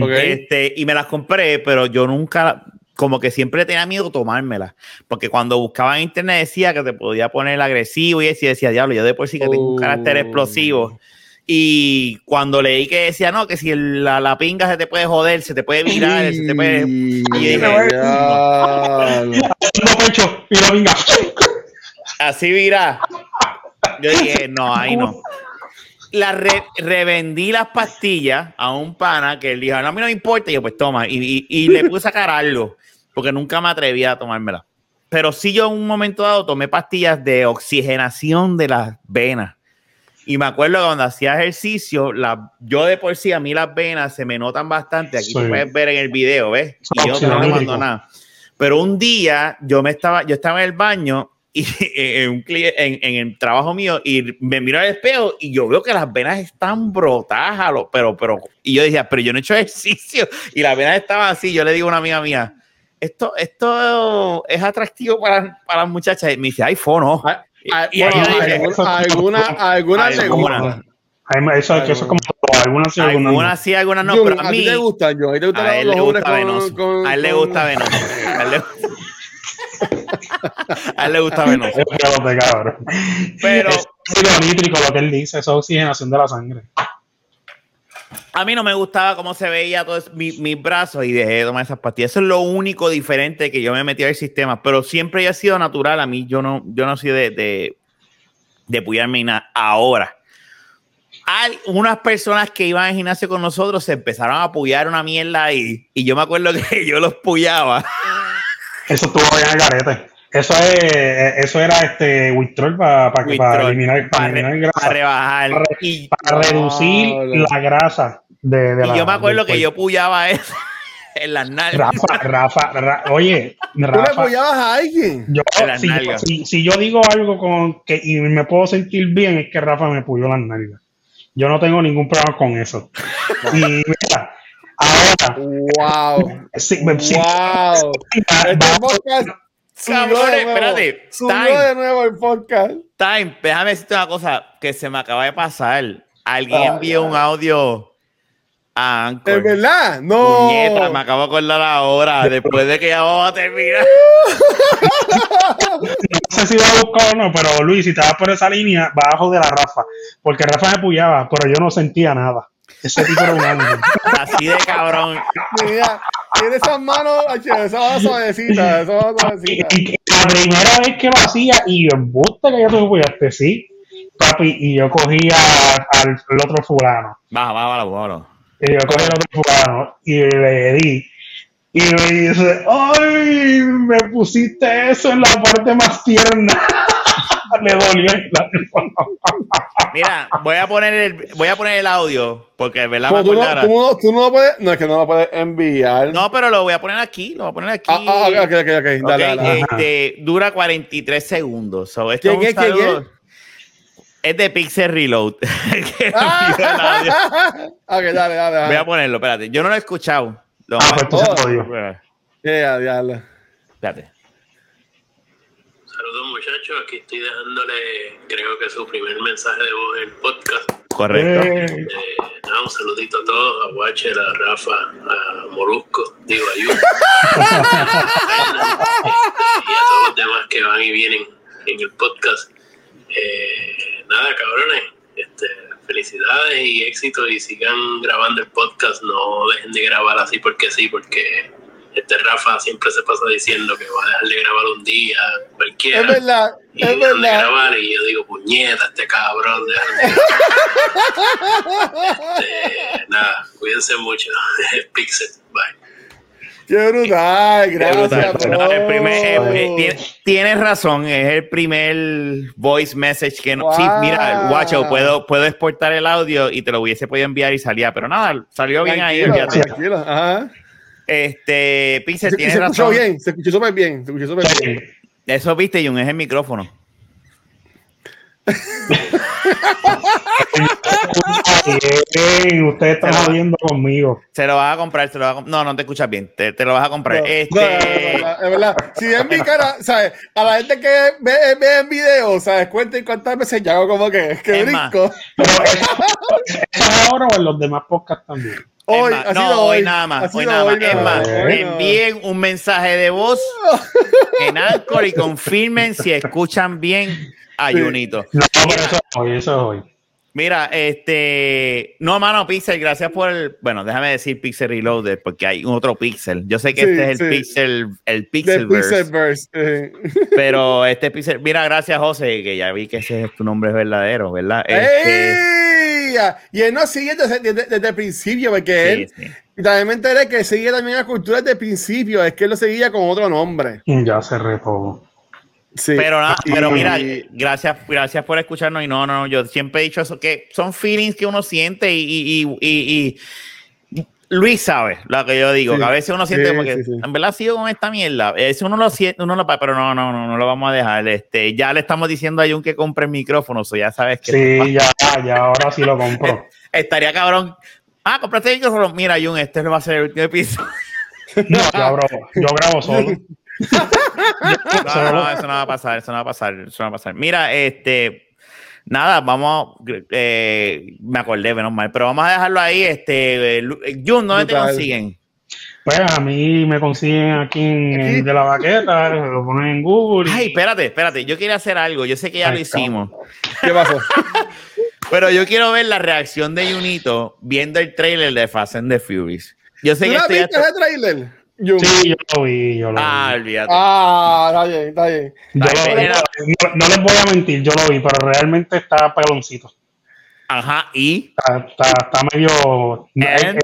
Ok. Este, y me las compré, pero yo nunca, como que siempre tenía miedo tomármela. Porque cuando buscaba en internet decía que te podía poner agresivo y así decía, diablo, yo de por sí que tengo un carácter Oh. explosivo. Y cuando leí que decía, no, que si la, la pinga se te puede joder, se te puede virar, se te puede... Y yo dije. Haciendo pecho y la venga. así vira. Yo dije, no, ahí no. La re- revendí las pastillas a un pana que él dijo, no, a mí no me importa. Y yo, pues toma. Y, y- y le puse a sacar algo, porque nunca me atrevía a tomármela. Pero sí yo en un momento dado tomé pastillas de oxigenación de las venas. Y me acuerdo que cuando hacía ejercicio, la, yo de por sí a mí las venas se me notan bastante. Aquí Sí. tú puedes ver en el video, ¿ves? Y yo no le mando nada. Pero un día yo me estaba, yo estaba en el baño y en, un cli- en, en el trabajo mío y me miro al espejo y yo veo que las venas están brotadas, a pero, pero, y yo decía, pero yo no he hecho ejercicio y las venas estaban así. Yo le digo a una amiga mía, esto, esto es atractivo para, para las muchachas. Y me dice, ay, fono. Ah, ah, alguna, alguna, alguna Alguna. Eso, eso es como. Algunas sí, algunas no. algunas sí, algunas no, Jun, pero a a ti mí, te gusta, yo. A a él le gusta con, A él le gusta venoso. A él le, gusta venoso. Pero Es ácido nítrico lo que él dice, es oxigenación de la sangre. a mí no me gustaba cómo se veía todos mis, mis brazos y dejé de tomar esas pastillas. Eso es lo único diferente que yo me metí al sistema, pero siempre he sido natural. A mí yo no, yo no soy de, de, de puyarme nada. Ahora, hay unas personas que iban al gimnasio con nosotros se empezaron a apoyar una mierda ahí y yo me acuerdo que yo los puyaba. Eso estuvo bien al garete. Eso es, eso era este Wistrol para, para, eliminar, para para, eliminar re- grasa, para rebajar. Para re- Y, para reducir la grasa de, de y la. yo me acuerdo que yo puyaba eso en las nalgas. Rafa, Rafa, Ra- oye, ¿Tú le Rafa, apoyabas a alguien? yo, En las si, yo, si yo digo algo con que y me puedo sentir bien, es que Rafa me puyó las nalgas. Yo no tengo ningún problema con eso. y mira, ahora, Wow. sí, me- sí, Wow. Este podcast Cabrones, espérate, time. de nuevo el podcast. Time, déjame decirte una cosa que se me acaba de pasar. Alguien Ay, envió un audio a Anchor. ¿Es verdad? No. Puñeta, me acabo de acordar ahora, después de que ya vamos a terminar. no sé si va a buscar o no, pero Luis, si te vas por esa línea, vas a joder a Rafa. Porque Rafa me puyaba, pero yo no sentía nada. Ese tipo era un ángel. Así de cabrón. Mira, tiene esas manos, esa mano suavecita, esa Y, suavecita. y la primera vez que lo hacía, y yo, embuste que yo te puyaste, sí, papi, y yo cogía al, al otro fulano. Baja, baja, baja, baja. Y yo cogí al otro fulano y le di. Y me dice, ¡ay! Me pusiste eso en la parte más tierna. le dolió el Mira, voy a poner el, voy a poner el audio, porque de verdad me Pero tú, no, tú, no, tú no lo puedes, no es que no lo puedes enviar. No, pero lo voy a poner aquí, lo voy a poner aquí. Ah, ah, ok, ok, ok, ok, dale, Ok, dale, este, dura 43 segundos. So, esto ¿Quién es, es, un quién saludo. es de Pixel Reload. Ah, ok, dale, dale, dale. Voy a ponerlo, espérate. Yo no lo he escuchado. Lo Ah, pues entonces Oh. jodió. Yeah, diablo. Espérate. Saludos muchachos, aquí estoy dejándole, creo que su primer mensaje de voz en el podcast. Correcto. Eh, Eh, nada, un saludito a todos, a Watcher, a Rafa, a Molusco, digo a Yu, y a todos los demás que van y vienen en el podcast. Eh, nada, cabrones, este, felicidades y éxito y sigan grabando el podcast, no dejen de grabar así porque sí, porque este Rafa siempre se pasa diciendo que va a dejar de grabar un día, cualquiera. Es verdad, y es de verdad. grabar y yo digo, puñeta, este cabrón. déjame". Este, nada, cuídense mucho. Pixel, bye. Qué brutal, gracias, Brutal. el primer- eh, eh, tiene- tienes razón, es el primer voice message que no. Sí, mira, guacho, puedo, puedo exportar el audio y te lo hubiese podido enviar y salía, pero nada, salió bien ahí. Tranquilo, ajá. Este, Pixel, Se, tienes se escuchó razón. bien, se escuchó súper bien, se escuchó súper bien. Eso viste, Jun, es el micrófono. Ustedes están jodiendo conmigo. Se lo vas a comprar, se lo vas a comp- No, no te escuchas bien, te, te lo vas a comprar. No, este, no, no, no, no, es verdad. Si ven mi cara, ¿sabes? A la gente que ve, ve en video, ¿sabes? Cuenten cuántas veces yo hago como que, que Es más. brinco. Pero ¿eso es ahora o en los demás podcasts también? Hoy, no, sido hoy hoy. nada más, hoy nada más. hoy Es nada más, envíen un mensaje de voz en Anchor y confirmen si escuchan bien a Sí. Junito. No, pero eso es hoy, eso es hoy. Mira, este, no, mano, Pixel, gracias por el, bueno, déjame decir Pixel Reloaded porque hay otro Pixel. Yo sé que Sí, este es el sí. Pixel, el Pixelverse, Pixelverse. eh. pero este Pixel, mira, gracias José, que ya vi que ese es tu nombre verdadero, ¿verdad? Este, ¡Ey! Y él nos sigue desde, desde- desde el principio, porque sí, él sí. y también me enteré que seguía también la cultura desde el principio, es que él lo seguía con otro nombre. Ya cerré todo. Sí. Pero, nada, Y- pero mira, gracias, gracias por escucharnos. Y no, no, yo siempre he dicho eso, que son feelings que uno siente y, y, y- y- y Luis sabe lo que yo digo, Sí, que a veces uno siente sí, como que sí, sí. en verdad sigo con esta mierda. Eso uno lo siente, uno lo pero no, no, no, no lo vamos a dejar. Este, ya le estamos diciendo a Jun que compre el micrófono, o ya sabes que Sí, ya, ya, ahora sí lo compro. estaría cabrón. Ah, compraste el micrófono. Mira, Jun, este va a ser el último episodio. No, yo grabo, yo grabo solo. No, no, eso no va a pasar, eso no va a pasar, eso no va a pasar. Mira, este, nada, vamos, eh, me acordé, menos mal, pero vamos a dejarlo ahí. Este, Jun, ¿dónde te consiguen? Pues a mí me consiguen aquí en, de la baqueta, lo ponen en Google. y- Ay, espérate, espérate, yo quería hacer algo, yo sé que ya Ay, lo hicimos, ¿Qué pasó? pero yo quiero ver la reacción de Junito viendo el trailer de Fast and the Furious. Yo sé ¿Tú que viste ese trailer? Sí, yo lo vi, yo lo Ah, vi. olvídate. Ah, está bien, está bien. Yo Ay, lo vi, mira. no, no les voy a mentir, yo lo vi, pero realmente está peloncito. Ajá, y Está, está, está medio. Es,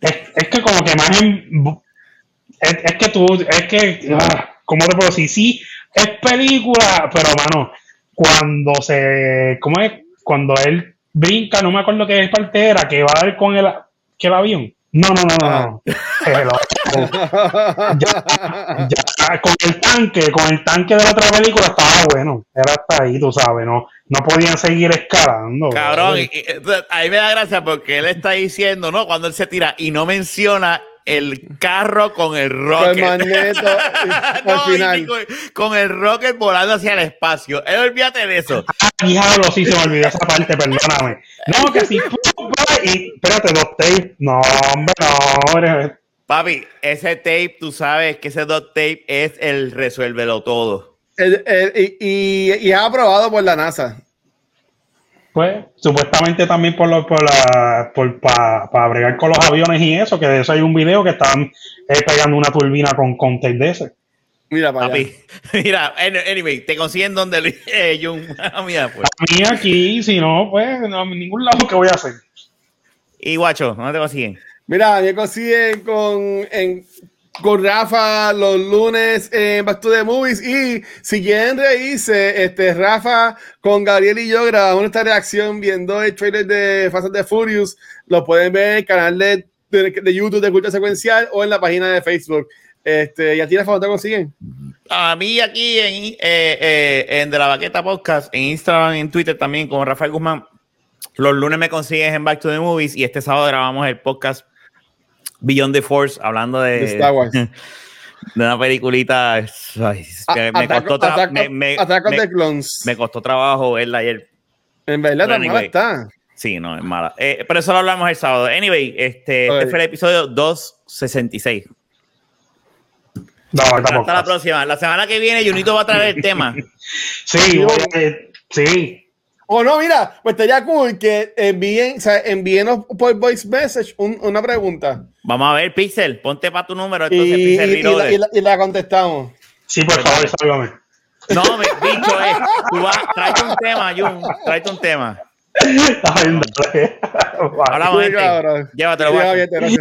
es- es que como que más en- es, es que tú, es que, ah, ¿cómo te puedo decir? Sí, es película, pero mano, cuando se, ¿cómo es? Cuando él brinca, no me acuerdo qué parte era, que va a dar con el, que el avión. No, no, no, no, no. Hello. ya, ya, con el tanque, con el tanque de la otra película estaba bueno. Era hasta ahí, tú sabes, no, no podían seguir escalando. Cabrón, brother. y- y- entonces, ahí me da gracia porque él está diciendo, ¿no? Cuando él se tira y no menciona el carro con el Con rocket. el magneto No, al y final. con, con el rocket volando hacia el espacio. Él olvídate de eso. Ah, diablo, sí se me olvidó esa parte, perdóname. No, que pa, y espérate, dos tapes. No, hombre, no, hombre. Papi, ese tape, tú sabes que ese dot tape es el resuélvelo todo. El- el- y, y, y es aprobado por la NASA. Pues, supuestamente también por, lo, por la, por, para bregar con los aviones y eso, que de eso hay un video que están eh, pegando una turbina con, con tape de ese. Mira para allá. Papi, mira, anyway, te consiguen donde Luis eh. Ah, mira, pues. A mí aquí, si no, pues, no, en ningún lado que voy a hacer. Y guacho, ¿dónde te consiguen? Mira, me consiguen con, con Rafa los lunes en Back to the Movies. Y si quieren reírse, este, Rafa con Gabriel y yo grabamos esta reacción viendo el trailer de Fast and the Furious. Lo pueden ver en el canal de, de, YouTube de Cultura Secuencial o en la página de Facebook. Este, ¿Y a ti, Rafa, dónde consiguen? A mí aquí en, eh, eh, en De la Baqueta Podcast, en Instagram en Twitter también, como Rafael Guzmán. Los lunes me consigues en Back to the Movies y este sábado grabamos el podcast Beyond the Force, hablando de, De Star Wars. de una peliculita. ay, que me, costó Attack- me- me- Clones. costó trabajo verla ayer. En verdad, Pero tan mala está. Sí, no, es mala. Eh, pero eso lo hablamos el sábado. Anyway, este, este fue el episodio 266. No, Hasta la próxima. La semana que viene, Junito va a traer el tema. Sí, voy a- eh, sí. O no, mira, pues estaría cool que envíen, o sea, envíenos por voice message un- una pregunta. Vamos a ver, Pixel, ponte para tu número. Y, Entonces, y- Pixel y la, y la- y la contestamos. Sí, por favor, sálvame. No, me, bicho, eh. Tú vas, tráete un tema, Jun. Tráete un tema. Hablamos, gente. Llévatelo, Sí,